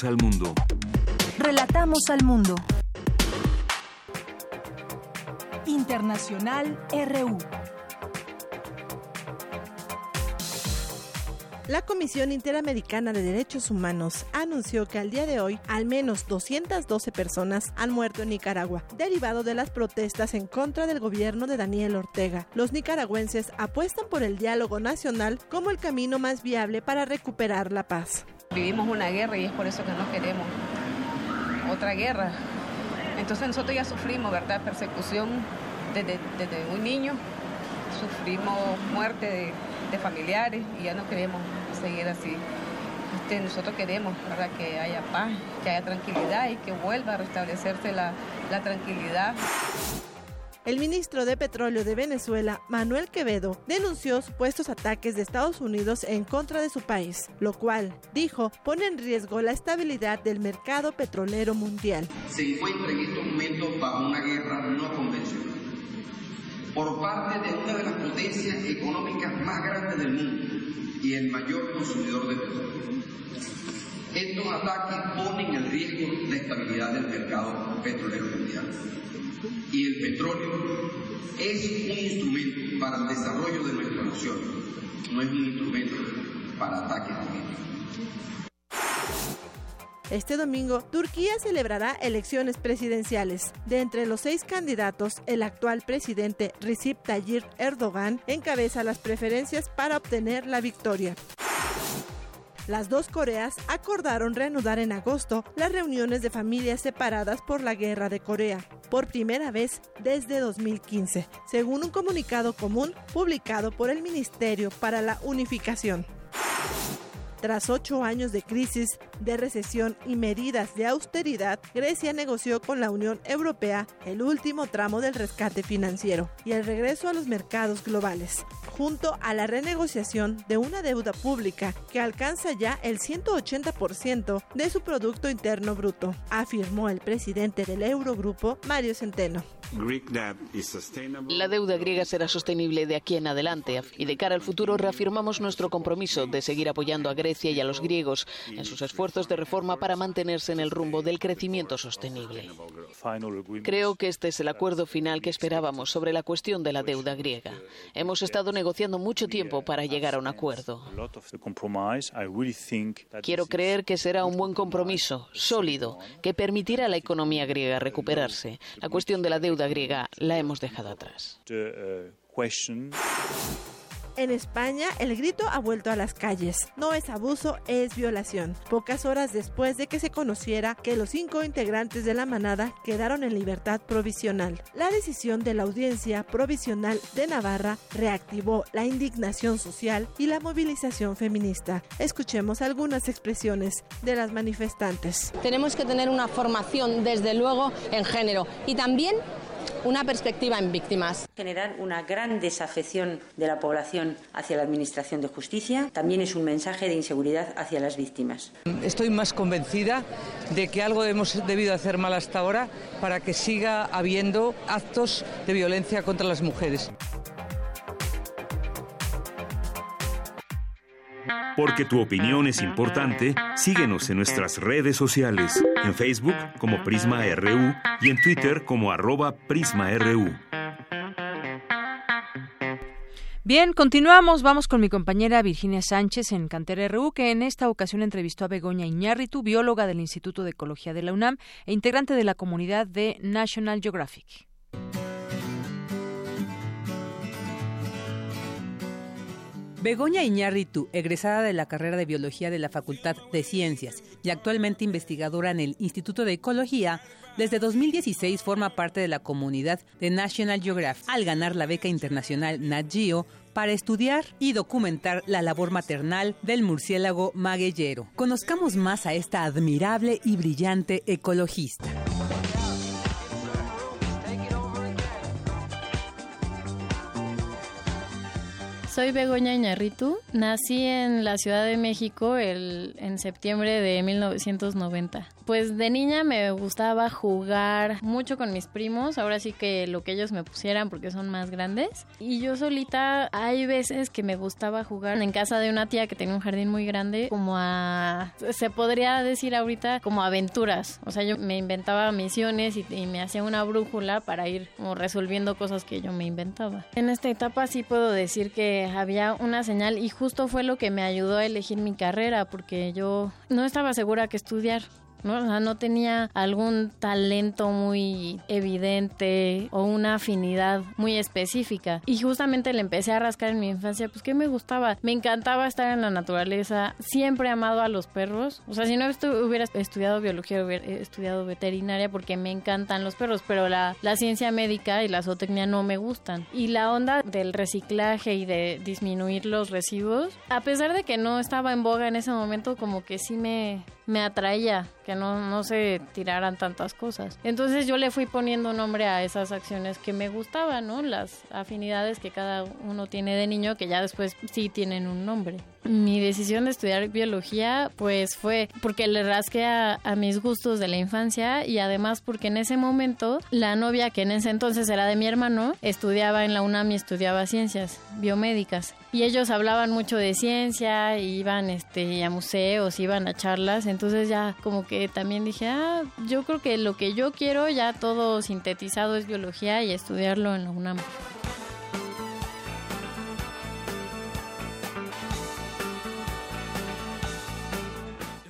Relatamos al mundo. Relatamos al mundo. Internacional RU. La Comisión Interamericana de Derechos Humanos anunció que al día de hoy al menos 212 personas han muerto en Nicaragua, derivado de las protestas en contra del gobierno de Daniel Ortega. Los nicaragüenses apuestan por el diálogo nacional como el camino más viable para recuperar la paz. Vivimos una guerra y es por eso que no queremos otra guerra. Entonces nosotros ya sufrimos, ¿verdad? Persecución desde, desde muy niño, sufrimos muerte de, familiares y ya no queremos seguir así. Este, nosotros queremos ¿verdad? que haya paz, que haya tranquilidad y que vuelva a restablecerse la, la tranquilidad. El ministro de Petróleo de Venezuela, Manuel Quevedo, denunció supuestos ataques de Estados Unidos en contra de su país, lo cual, dijo, pone en riesgo la estabilidad del mercado petrolero mundial. Se encuentra en estos momentos bajo una guerra no convencional por parte de una de las potencias económicas más grandes del mundo y el mayor consumidor de petróleo. Estos ataques ponen en riesgo la estabilidad del mercado petrolero mundial. Y el petróleo es un instrumento para el desarrollo de nuestra nación, no es un instrumento para ataques políticos. Este domingo, Turquía celebrará elecciones presidenciales. De entre los seis candidatos, el actual presidente Recep Tayyip Erdogan encabeza las preferencias para obtener la victoria. Las dos Coreas acordaron reanudar en agosto las reuniones de familias separadas por la guerra de Corea, por primera vez desde 2015, según un comunicado común publicado por el Ministerio para la Unificación. Tras ocho años de crisis, de recesión y medidas de austeridad, Grecia negoció con la Unión Europea el último tramo del rescate financiero y el regreso a los mercados globales, junto a la renegociación de una deuda pública que alcanza ya el 180% de su Producto Interno Bruto, afirmó el presidente del Eurogrupo, Mario Centeno. La deuda griega será sostenible de aquí en adelante y de cara al futuro reafirmamos nuestro compromiso de seguir apoyando a Grecia y a los griegos en sus esfuerzos de reforma para mantenerse en el rumbo del crecimiento sostenible. Creo que este es el acuerdo final que esperábamos sobre la cuestión de la deuda griega. Hemos estado negociando mucho tiempo para llegar a un acuerdo. Quiero creer que será un buen compromiso, sólido, que permitirá a la economía griega recuperarse. La cuestión de la deuda griega la hemos dejado atrás. En España, el grito ha vuelto a las calles. No es abuso, es violación. Pocas horas después de que se conociera que los cinco integrantes de la manada quedaron en libertad provisional. La decisión de la Audiencia Provisional de Navarra reactivó la indignación social y la movilización feminista. Escuchemos algunas expresiones de las manifestantes. Tenemos que tener una formación, desde luego, en género y también una perspectiva en víctimas. Generar una gran desafección de la población hacia la Administración de Justicia también es un mensaje de inseguridad hacia las víctimas. Estoy más convencida de que algo hemos debido hacer mal hasta ahora para que siga habiendo actos de violencia contra las mujeres. Porque tu opinión es importante, síguenos en nuestras redes sociales, en Facebook como Prisma RU y en Twitter como arroba PrismaRU. Bien, continuamos. Vamos con mi compañera Virginia Sánchez en Cantera RU, que en esta ocasión entrevistó a Begoña Iñárritu, bióloga del Instituto de Ecología de la UNAM e integrante de la comunidad de National Geographic. Begoña Iñárritu, egresada de la carrera de Biología de la Facultad de Ciencias y actualmente investigadora en el Instituto de Ecología, desde 2016 forma parte de la comunidad de National Geographic al ganar la beca internacional Nat para estudiar y documentar la labor maternal del murciélago magueyero. Conozcamos más a esta admirable y brillante ecologista. Soy Begoña Iñarritu. Nací en la Ciudad de México el, en septiembre de 1990. Pues de niña me gustaba jugar mucho con mis primos, ahora sí que lo que ellos me pusieran porque son más grandes. Y yo solita hay veces que me gustaba jugar en casa de una tía que tenía un jardín muy grande, como a, se podría decir ahorita, como aventuras. O sea, yo me inventaba misiones y, me hacía una brújula para ir como resolviendo cosas que yo me inventaba. En esta etapa sí puedo decir que había una señal y justo fue lo que me ayudó a elegir mi carrera porque yo no estaba segura que estudiar. ¿No? Tenía algún talento muy evidente o una afinidad muy específica. Y justamente le empecé a rascar en mi infancia, pues que me gustaba. Me encantaba estar en la naturaleza, siempre he amado a los perros. O sea, si no hubiera estudiado biología, hubiera estudiado veterinaria porque me encantan los perros, pero la, la ciencia médica y la zootecnia no me gustan. Y la onda del reciclaje y de disminuir los residuos, a pesar de que no estaba en boga en ese momento, como que sí me, me atraía que no, no se tiraran tantas cosas. Entonces yo le fui poniendo nombre a esas acciones que me gustaban, ¿no? Las afinidades que cada uno tiene de niño que ya después sí tienen un nombre. Mi decisión de estudiar biología pues fue porque le rasqué a, a, mis gustos de la infancia y además porque en ese momento la novia que en ese entonces era de mi hermano estudiaba en la UNAM y estudiaba ciencias biomédicas y ellos hablaban mucho de ciencia, iban este, a museos, iban a charlas, entonces ya como que también dije, ah, yo creo que lo que yo quiero ya todo sintetizado es biología y estudiarlo en la UNAM.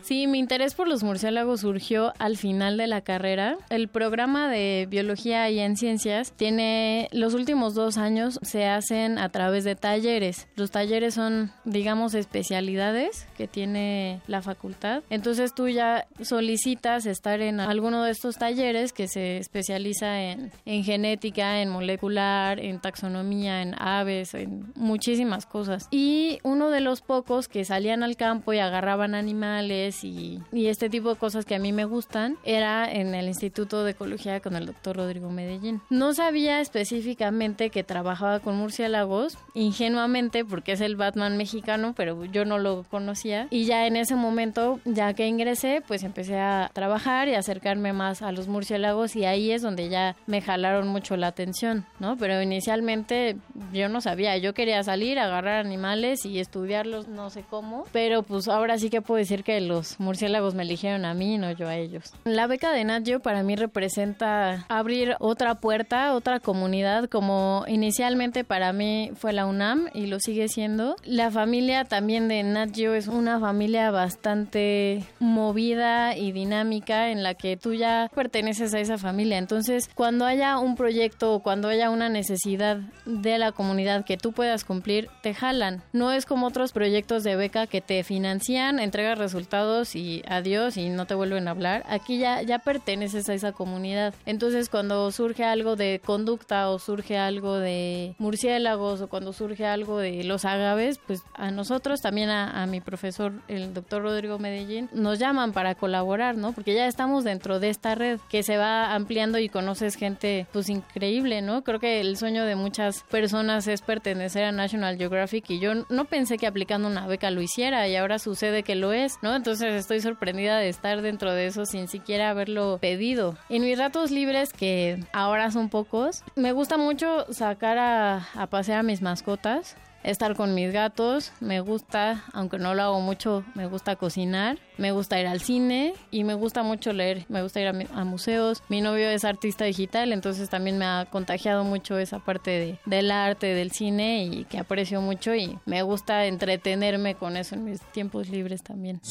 Sí, mi interés por los murciélagos surgió al final de la carrera. El programa de biología y en ciencias tiene los últimos dos años se hacen a través de talleres. Los talleres son, digamos, especialidades que tiene la facultad. Entonces tú ya solicitas estar en alguno de estos talleres que se especializa en, en genética, en molecular, en taxonomía, en aves, en muchísimas cosas. Y uno de los pocos que salían al campo y agarraban animales y, y, este tipo de cosas que a mí me gustan era en el Instituto de Ecología con el doctor Rodrigo Medellín. No sabía específicamente que trabajaba con murciélagos, ingenuamente porque es el Batman mexicano, pero yo no lo conocía. Y ya en ese momento, ya que ingresé, pues empecé a trabajar y acercarme más a los murciélagos y ahí es donde ya me jalaron mucho la atención, ¿no? Pero inicialmente yo no sabía, yo quería salir, agarrar animales y estudiarlos no sé cómo, pero pues ahora sí que puedo decir que los murciélagos me eligieron a mí, no yo a ellos. La beca de Nat para mí representa abrir otra puerta, otra comunidad, como inicialmente para mí fue la UNAM y lo sigue siendo. La familia también de Nat es una familia bastante movida y dinámica en la que tú ya perteneces a esa familia. Entonces, cuando haya un proyecto o cuando haya una necesidad de la comunidad que tú puedas cumplir, te jalan. No es como otros proyectos de beca que te financian, entregas resultados y adiós y no te vuelven a hablar. Aquí ya, ya perteneces a esa comunidad. Entonces cuando surge algo de conducta o surge algo de murciélagos o cuando surge algo de los agaves, pues a nosotros, también a, a mi profesor, el doctor Rodrigo Medellín, nos llaman para colaborar, ¿no? Porque ya estamos dentro de esta red que se va ampliando y conoces gente pues increíble, ¿no? Creo que el sueño de muchas personas es pertenecer a National Geographic y yo no pensé que aplicando una beca lo hiciera y ahora sucede que lo es, ¿no? Entonces estoy sorprendida de estar dentro de eso sin siquiera haberlo pedido. En mis ratos libres, que ahora son pocos, me gusta mucho sacar a, a pasear a mis mascotas estar con mis gatos, me gusta, aunque no lo hago mucho, me gusta cocinar, me gusta ir al cine y me gusta mucho leer, me gusta ir a, museos. Mi novio es artista digital, entonces también me ha contagiado mucho esa parte de, del arte, del cine y que aprecio mucho y me gusta entretenerme con eso en mis tiempos libres también.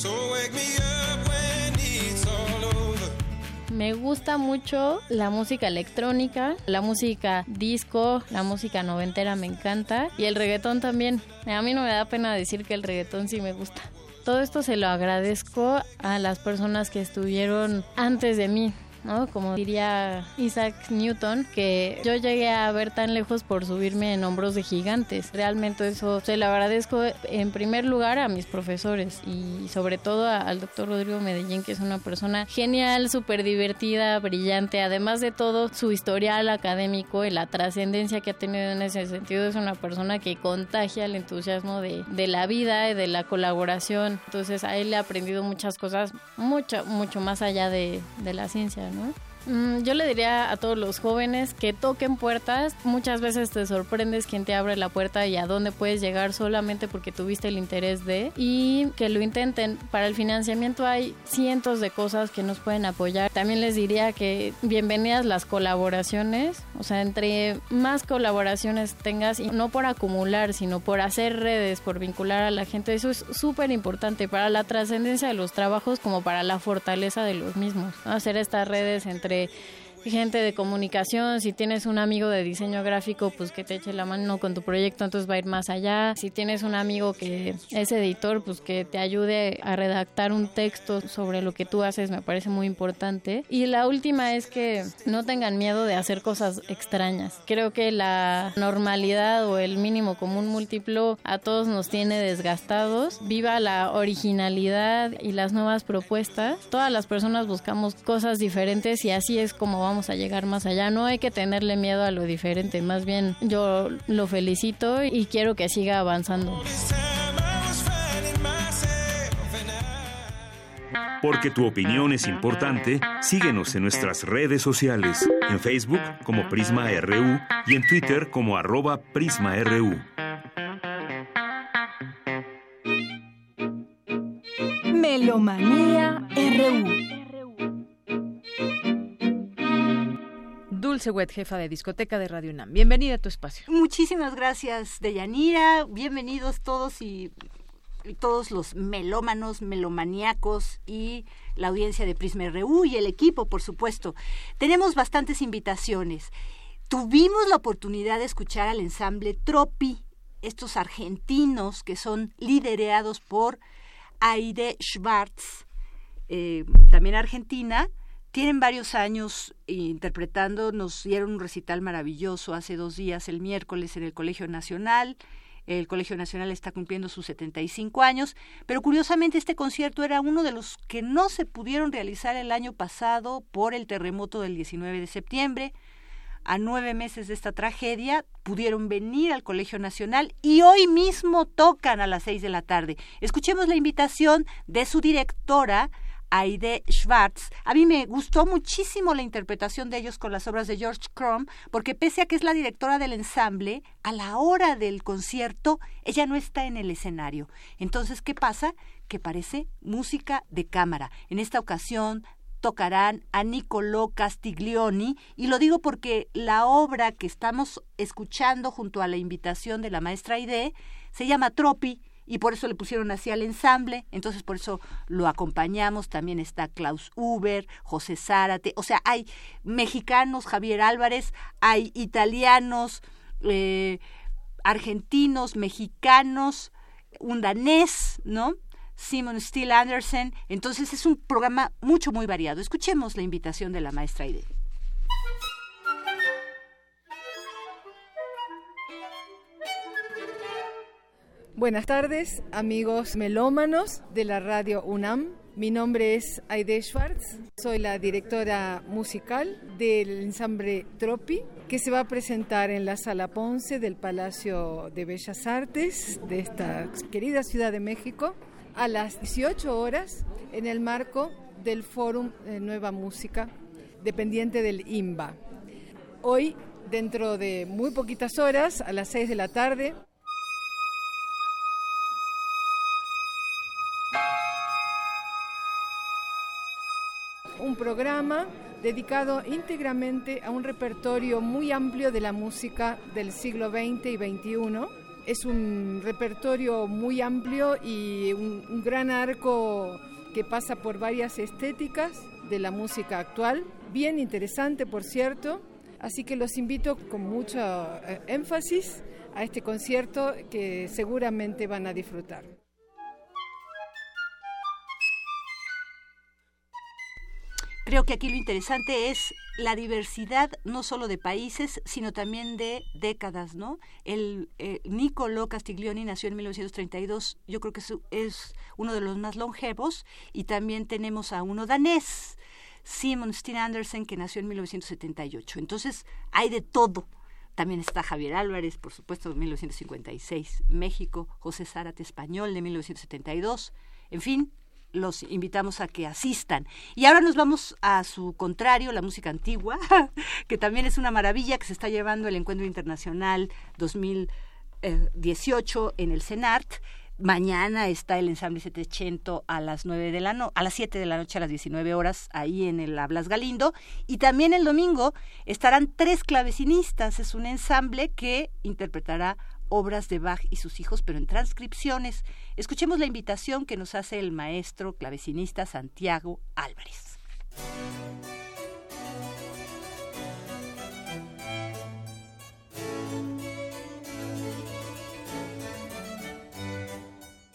Gusta mucho la música electrónica, la música disco, la música noventera me encanta y el reggaetón también. A mí no me da pena decir que el reggaetón sí me gusta. Todo esto se lo agradezco a las personas que estuvieron antes de mí, como diría Isaac Newton, que yo llegué a ver tan lejos por subirme en hombros de gigantes. Realmente eso se lo agradezco en primer lugar a mis profesores y sobre todo al doctor Rodrigo Medellín, que es una persona genial, súper divertida, brillante. Además de todo, su historial académico y la trascendencia que ha tenido en ese sentido es una persona que contagia el entusiasmo de, la vida y de la colaboración. Entonces a él he aprendido muchas cosas, mucho, mucho más allá de la ciencia. ¿No? Mm, yo le diría a todos los jóvenes que toquen puertas. Muchas veces te sorprendes quién te abre la puerta y a dónde puedes llegar solamente porque tuviste el interés de y que lo intenten. Para el financiamiento hay cientos de cosas que nos pueden apoyar. También les diría que bienvenidas las colaboraciones. O sea, entre más colaboraciones tengas, y no por acumular, sino por hacer redes, por vincular a la gente, eso es súper importante para la trascendencia de los trabajos como para la fortaleza de los mismos. Hacer estas redes entre entre gente de comunicación, si tienes un amigo de diseño gráfico, pues que te eche la mano con tu proyecto, entonces va a ir más allá. Si tienes un amigo que es editor, pues que te ayude a redactar un texto sobre lo que tú haces, me parece muy importante. Y la última es que no tengan miedo de hacer cosas extrañas. Creo que la normalidad o el mínimo común múltiplo a todos nos tiene desgastados. Viva la originalidad y las nuevas propuestas. Todas las personas buscamos cosas diferentes y así es como vamos a llegar más allá. No hay que tenerle miedo a lo diferente, más bien yo lo felicito y quiero que siga avanzando. Porque tu opinión es importante, síguenos en nuestras redes sociales, en Facebook como Prisma RU y en Twitter como arroba PrismaRU. Melomanía RU Dulce Wet, jefa de discoteca de Radio UNAM. Bienvenida a tu espacio. Muchísimas gracias, Deyanira. Bienvenidos todos y todos los melómanos, melomaníacos y la audiencia de Prisma RU y el equipo, por supuesto. Tenemos bastantes invitaciones. Tuvimos la oportunidad de escuchar al ensamble Tropi, estos argentinos que son liderados por Aide Schwartz, eh, también argentina, tienen varios años interpretando, nos dieron un recital maravilloso hace dos días, el miércoles, en el Colegio Nacional. El Colegio Nacional está cumpliendo sus 75 años, pero curiosamente este concierto era uno de los que no se pudieron realizar el año pasado por el terremoto del 19 de septiembre. A nueve meses de esta tragedia pudieron venir al Colegio Nacional y hoy mismo tocan a las seis de la tarde. Escuchemos la invitación de su directora, Aide Schwartz. A mí me gustó muchísimo la interpretación de ellos con las obras de George Crumb, porque pese a que es la directora del ensamble, a la hora del concierto ella no está en el escenario. Entonces, ¿qué pasa? Que parece música de cámara. En esta ocasión tocarán a Niccolò Castiglioni y lo digo porque la obra que estamos escuchando junto a la invitación de la maestra Aide se llama Tropi y por eso le pusieron así al ensamble, entonces por eso lo acompañamos, también está Klaus Uber, José Zárate, o sea, hay mexicanos, Javier Álvarez, hay italianos, eh, argentinos, mexicanos, un danés, ¿no? Simon Steele Anderson, entonces es un programa mucho, muy variado. Escuchemos la invitación de la maestra Aide. Buenas tardes, amigos melómanos de la radio UNAM. Mi nombre es Aide Schwartz, soy la directora musical del ensamble Tropi, que se va a presentar en la Sala Ponce del Palacio de Bellas Artes de esta querida Ciudad de México a las 18 horas en el marco del Fórum de Nueva Música dependiente del IMBA. Hoy, dentro de muy poquitas horas, a las 6 de la tarde, un programa dedicado íntegramente a un repertorio muy amplio de la música del siglo XX y XXI. Es un repertorio muy amplio y un, gran arco que pasa por varias estéticas, de la música actual, bien interesante por cierto, así que los invito con mucho eh, énfasis a este concierto que seguramente van a disfrutar. Creo que aquí lo interesante es la diversidad no solo de países, sino también de décadas, ¿no? El eh, Castiglioni nació en 1932, yo creo que es, uno de los más longevos, y también tenemos a uno danés, Simon Steen Andersen, que nació en 1978. Entonces, hay de todo. También está Javier Álvarez, por supuesto, de 1956, México, José Zárate español de 1972. En fin, los invitamos a que asistan. Y ahora nos vamos a su contrario, la música antigua, que también es una maravilla que se está llevando el Encuentro Internacional 2018 en el CENART. Mañana está el ensamble 700 a las nueve de la no a las 7 de la noche a las 19 horas ahí en el Hablas Galindo y también el domingo estarán tres clavecinistas, es un ensamble que interpretará obras de Bach y sus hijos, pero en transcripciones. Escuchemos la invitación que nos hace el maestro clavecinista Santiago Álvarez.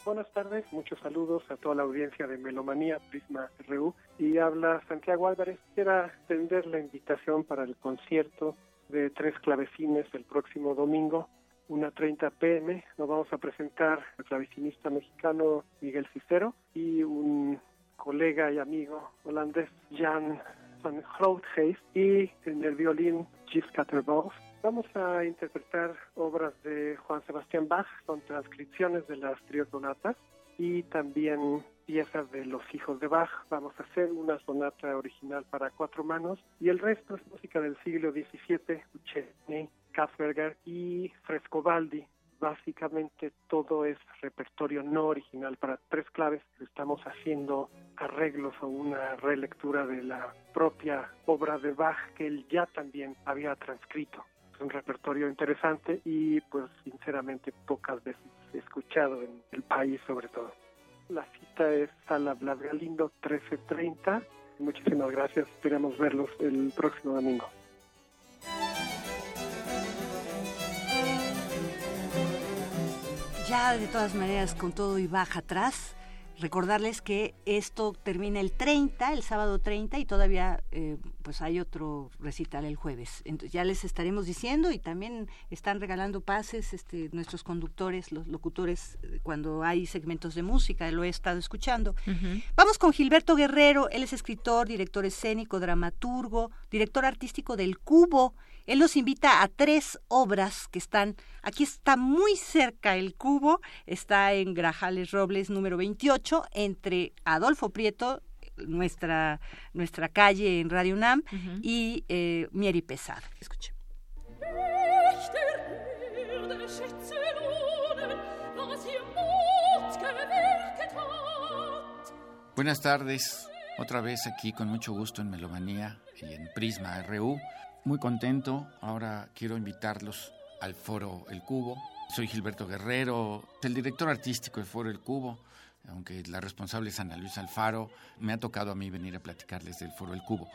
Buenas tardes, muchos saludos a toda la audiencia de Melomanía Prisma RU y habla Santiago Álvarez. Quiero extender la invitación para el concierto de tres clavecines el próximo domingo 1.30 pm nos vamos a presentar el clavecinista mexicano Miguel Cicero y un colega y amigo holandés Jan van Grootgeest y en el violín Gilles Katterboff. Vamos a interpretar obras de Juan Sebastián Bach, con transcripciones de las triosonatas y también piezas de los hijos de Bach. Vamos a hacer una sonata original para cuatro manos y el resto es música del siglo XVII, Puccini, Kaffberger y Frescobaldi. Básicamente todo es repertorio no original para tres claves. Estamos haciendo arreglos o una relectura de la propia obra de Bach que él ya también había transcrito. Es un repertorio interesante y pues sinceramente pocas veces escuchado en el país sobre todo. La cita es Sala Blas Galindo 1330. Muchísimas gracias. Esperamos verlos el próximo domingo. Ya de todas maneras con todo y baja atrás, recordarles que esto termina el 30, el sábado 30 y todavía eh, pues hay otro recital el jueves. Entonces ya les estaremos diciendo y también están regalando pases este, nuestros conductores, los locutores cuando hay segmentos de música, lo he estado escuchando. Vamos con Gilberto Guerrero, él es escritor, director escénico, dramaturgo, director artístico del Cubo él nos invita a tres obras que están, aquí está muy cerca el cubo, está en Grajales Robles número 28, entre Adolfo Prieto, nuestra, nuestra calle en Radio UNAM, y eh, Mieri Pesada. Escuche. Buenas tardes, otra vez aquí con mucho gusto en Melomanía y en Prisma RU muy contento. Ahora quiero invitarlos al foro El Cubo. Soy Gilberto Guerrero, el director artístico del foro El Cubo, aunque la responsable es Ana Luisa Alfaro. Me ha tocado a mí venir a platicarles del foro El Cubo.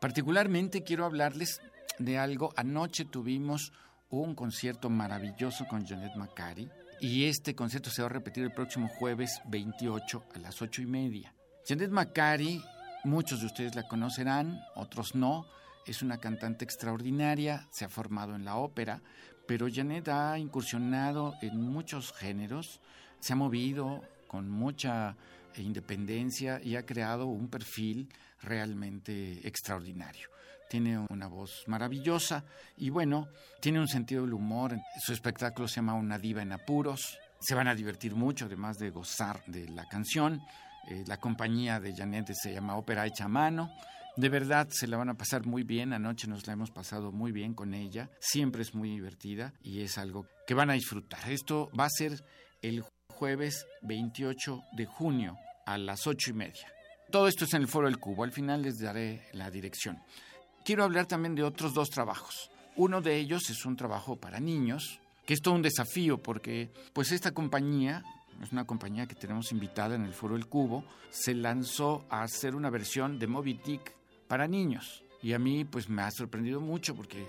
Particularmente quiero hablarles de algo. Anoche tuvimos un concierto maravilloso con Janet Macari y este concierto se va a repetir el próximo jueves 28 a las 8 y media. Janet Macari, muchos de ustedes la conocerán, otros no es una cantante extraordinaria, se ha formado en la ópera, pero Janet ha incursionado en muchos géneros, se ha movido con mucha independencia y ha creado un perfil realmente extraordinario. Tiene una voz maravillosa y bueno, tiene un sentido del humor. Su espectáculo se llama Una diva en apuros. Se van a divertir mucho, además de gozar de la canción. Eh, la compañía de Janet se llama Ópera Hecha a Mano. De verdad se la van a pasar muy bien. Anoche nos la hemos pasado muy bien con ella. Siempre es muy divertida y es algo que van a disfrutar. Esto va a ser el jueves 28 de junio a las ocho y media. Todo esto es en el Foro del Cubo. Al final les daré la dirección. Quiero hablar también de otros dos trabajos. Uno de ellos es un trabajo para niños, que es todo un desafío porque pues esta compañía es una compañía que tenemos invitada en el Foro El Cubo, se lanzó a hacer una versión de Moby Dick para niños. Y a mí pues me ha sorprendido mucho porque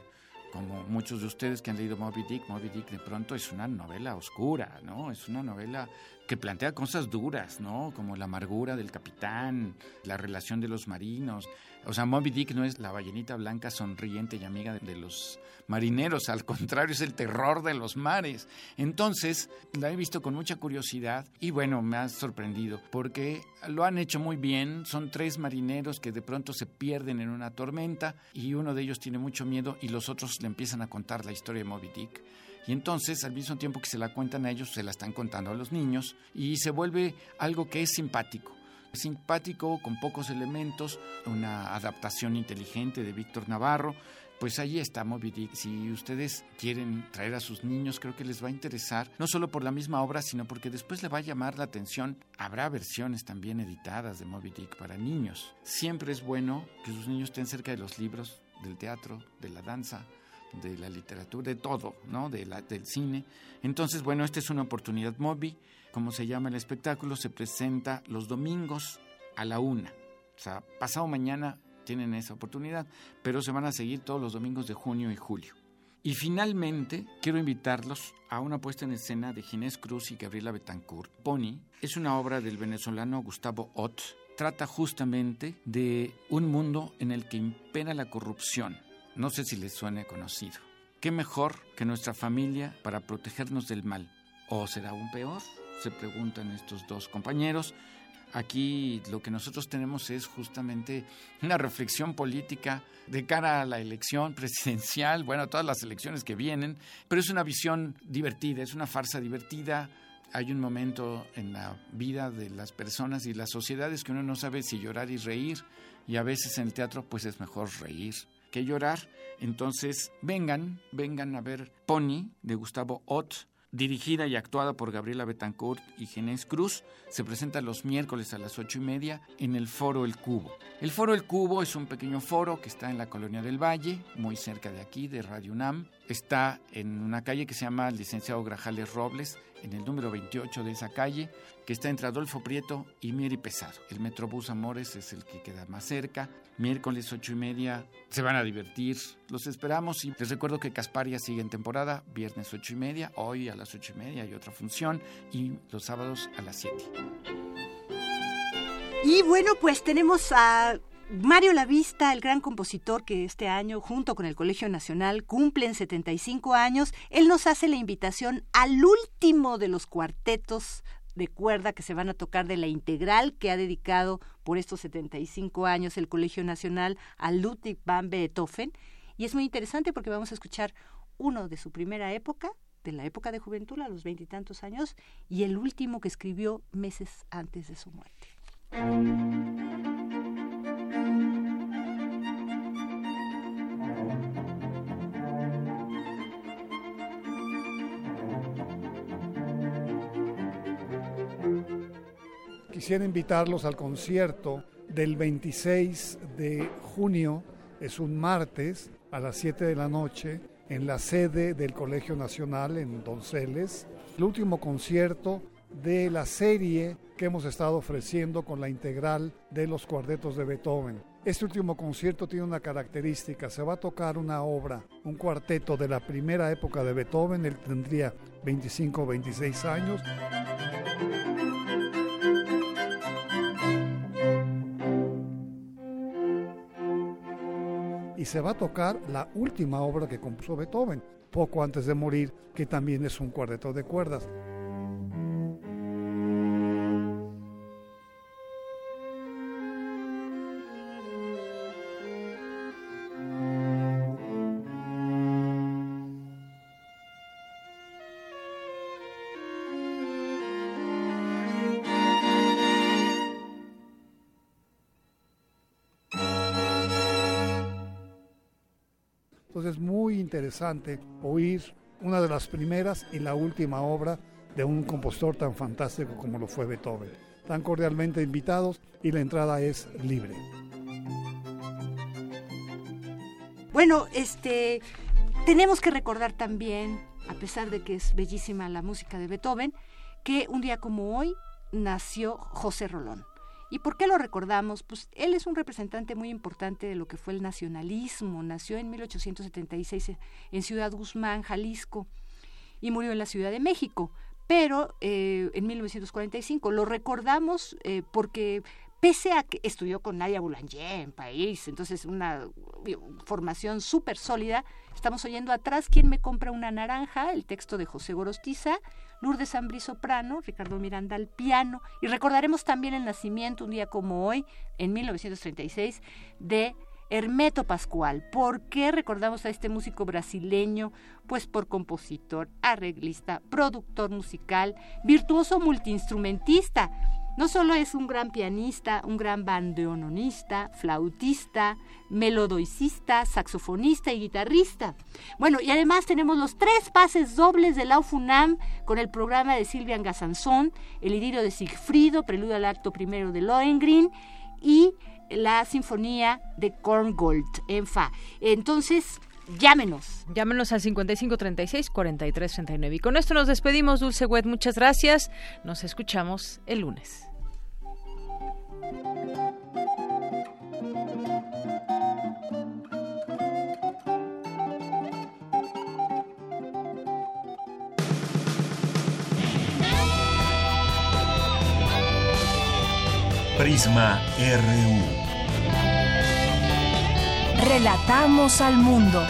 como muchos de ustedes que han leído Moby Dick, Moby Dick de pronto es una novela oscura, ¿no? Es una novela que plantea cosas duras, ¿no? Como la amargura del capitán, la relación de los marinos. O sea, Moby Dick no es la ballenita blanca sonriente y amiga de los marineros, al contrario, es el terror de los mares. Entonces, la he visto con mucha curiosidad y bueno, me ha sorprendido porque lo han hecho muy bien. Son tres marineros que de pronto se pierden en una tormenta y uno de ellos tiene mucho miedo y los otros le empiezan a contar la historia de Moby Dick. Y entonces, al mismo tiempo que se la cuentan a ellos, se la están contando a los niños y se vuelve algo que es simpático. Simpático, con pocos elementos, una adaptación inteligente de Víctor Navarro. Pues ahí está Moby Dick. Si ustedes quieren traer a sus niños, creo que les va a interesar, no solo por la misma obra, sino porque después le va a llamar la atención. Habrá versiones también editadas de Moby Dick para niños. Siempre es bueno que sus niños estén cerca de los libros, del teatro, de la danza, de la literatura, de todo, ¿no? De del cine. Entonces, bueno, esta es una oportunidad. Moby, como se llama el espectáculo, se presenta los domingos a la una. O sea, pasado mañana tienen esa oportunidad, pero se van a seguir todos los domingos de junio y julio. Y finalmente, quiero invitarlos a una puesta en escena de Ginés Cruz y Gabriela Betancourt. Pony es una obra del venezolano Gustavo Ott. Trata justamente de un mundo en el que impera la corrupción no sé si les suene conocido. ¿Qué mejor que nuestra familia para protegernos del mal? ¿O será aún peor? Se preguntan estos dos compañeros. Aquí lo que nosotros tenemos es justamente una reflexión política de cara a la elección presidencial, bueno, todas las elecciones que vienen, pero es una visión divertida, es una farsa divertida. Hay un momento en la vida de las personas y las sociedades que uno no sabe si llorar y reír, y a veces en el teatro pues es mejor reír que llorar. Entonces, vengan, vengan a ver Pony de Gustavo Ott, dirigida y actuada por Gabriela Betancourt y Genés Cruz. Se presenta los miércoles a las ocho y media en el Foro El Cubo. El Foro El Cubo es un pequeño foro que está en la Colonia del Valle, muy cerca de aquí, de Radio UNAM. Está en una calle que se llama Licenciado Grajales Robles, en el número 28 de esa calle, que está entre Adolfo Prieto y Mieri Pesado. El Metrobús Amores es el que queda más cerca. Miércoles ocho y media se van a divertir. Los esperamos y les recuerdo que Casparia sigue en temporada, viernes ocho y media, hoy a las ocho y media hay otra función y los sábados a las 7. Y bueno, pues tenemos a Mario Lavista, el gran compositor que este año, junto con el Colegio Nacional, cumplen 75 años. Él nos hace la invitación al último de los cuartetos de cuerda que se van a tocar de la integral que ha dedicado por estos 75 años el Colegio Nacional a Ludwig van Beethoven. Y es muy interesante porque vamos a escuchar uno de su primera época, de la época de juventud, a los veintitantos años, y el último que escribió meses antes de su muerte. Quisiera invitarlos al concierto del 26 de junio, es un martes, a las 7 de la noche, en la sede del Colegio Nacional en Donceles. El último concierto de la serie que hemos estado ofreciendo con la integral de los cuartetos de Beethoven. Este último concierto tiene una característica, se va a tocar una obra, un cuarteto de la primera época de Beethoven, él tendría 25 o 26 años. Se va a tocar la última obra que compuso Beethoven, poco antes de morir, que también es un cuarteto de cuerdas. Interesante oír una de las primeras y la última obra de un compositor tan fantástico como lo fue Beethoven. Tan cordialmente invitados y la entrada es libre. Bueno, este tenemos que recordar también, a pesar de que es bellísima la música de Beethoven, que un día como hoy nació José Rolón. ¿Y por qué lo recordamos? Pues él es un representante muy importante de lo que fue el nacionalismo. Nació en 1876 en Ciudad Guzmán, Jalisco, y murió en la Ciudad de México. Pero eh, en 1945 lo recordamos eh, porque pese a que estudió con Nadia Boulanger en París, entonces una formación súper sólida, estamos oyendo atrás ¿Quién me compra una naranja? el texto de José Gorostiza, Lourdes Ambrí soprano, Ricardo Miranda al piano, y recordaremos también el nacimiento un día como hoy, en 1936, de Hermeto Pascual. ¿Por qué recordamos a este músico brasileño? Pues por compositor, arreglista, productor musical, virtuoso multiinstrumentista no solo es un gran pianista, un gran bandoneonista, flautista, melodoicista, saxofonista y guitarrista. Bueno, y además tenemos los tres pases dobles de la UFUNAM con el programa de Silvia Gasanzón, el idilio de Sigfrido, preludio al acto primero de Lohengrin y la sinfonía de Korngold en fa. Entonces, Llámenos. Llámenos al 5536-4339. Y con esto nos despedimos, Dulce Wet. Muchas gracias. Nos escuchamos el lunes. Prisma RU. Relatamos al mundo.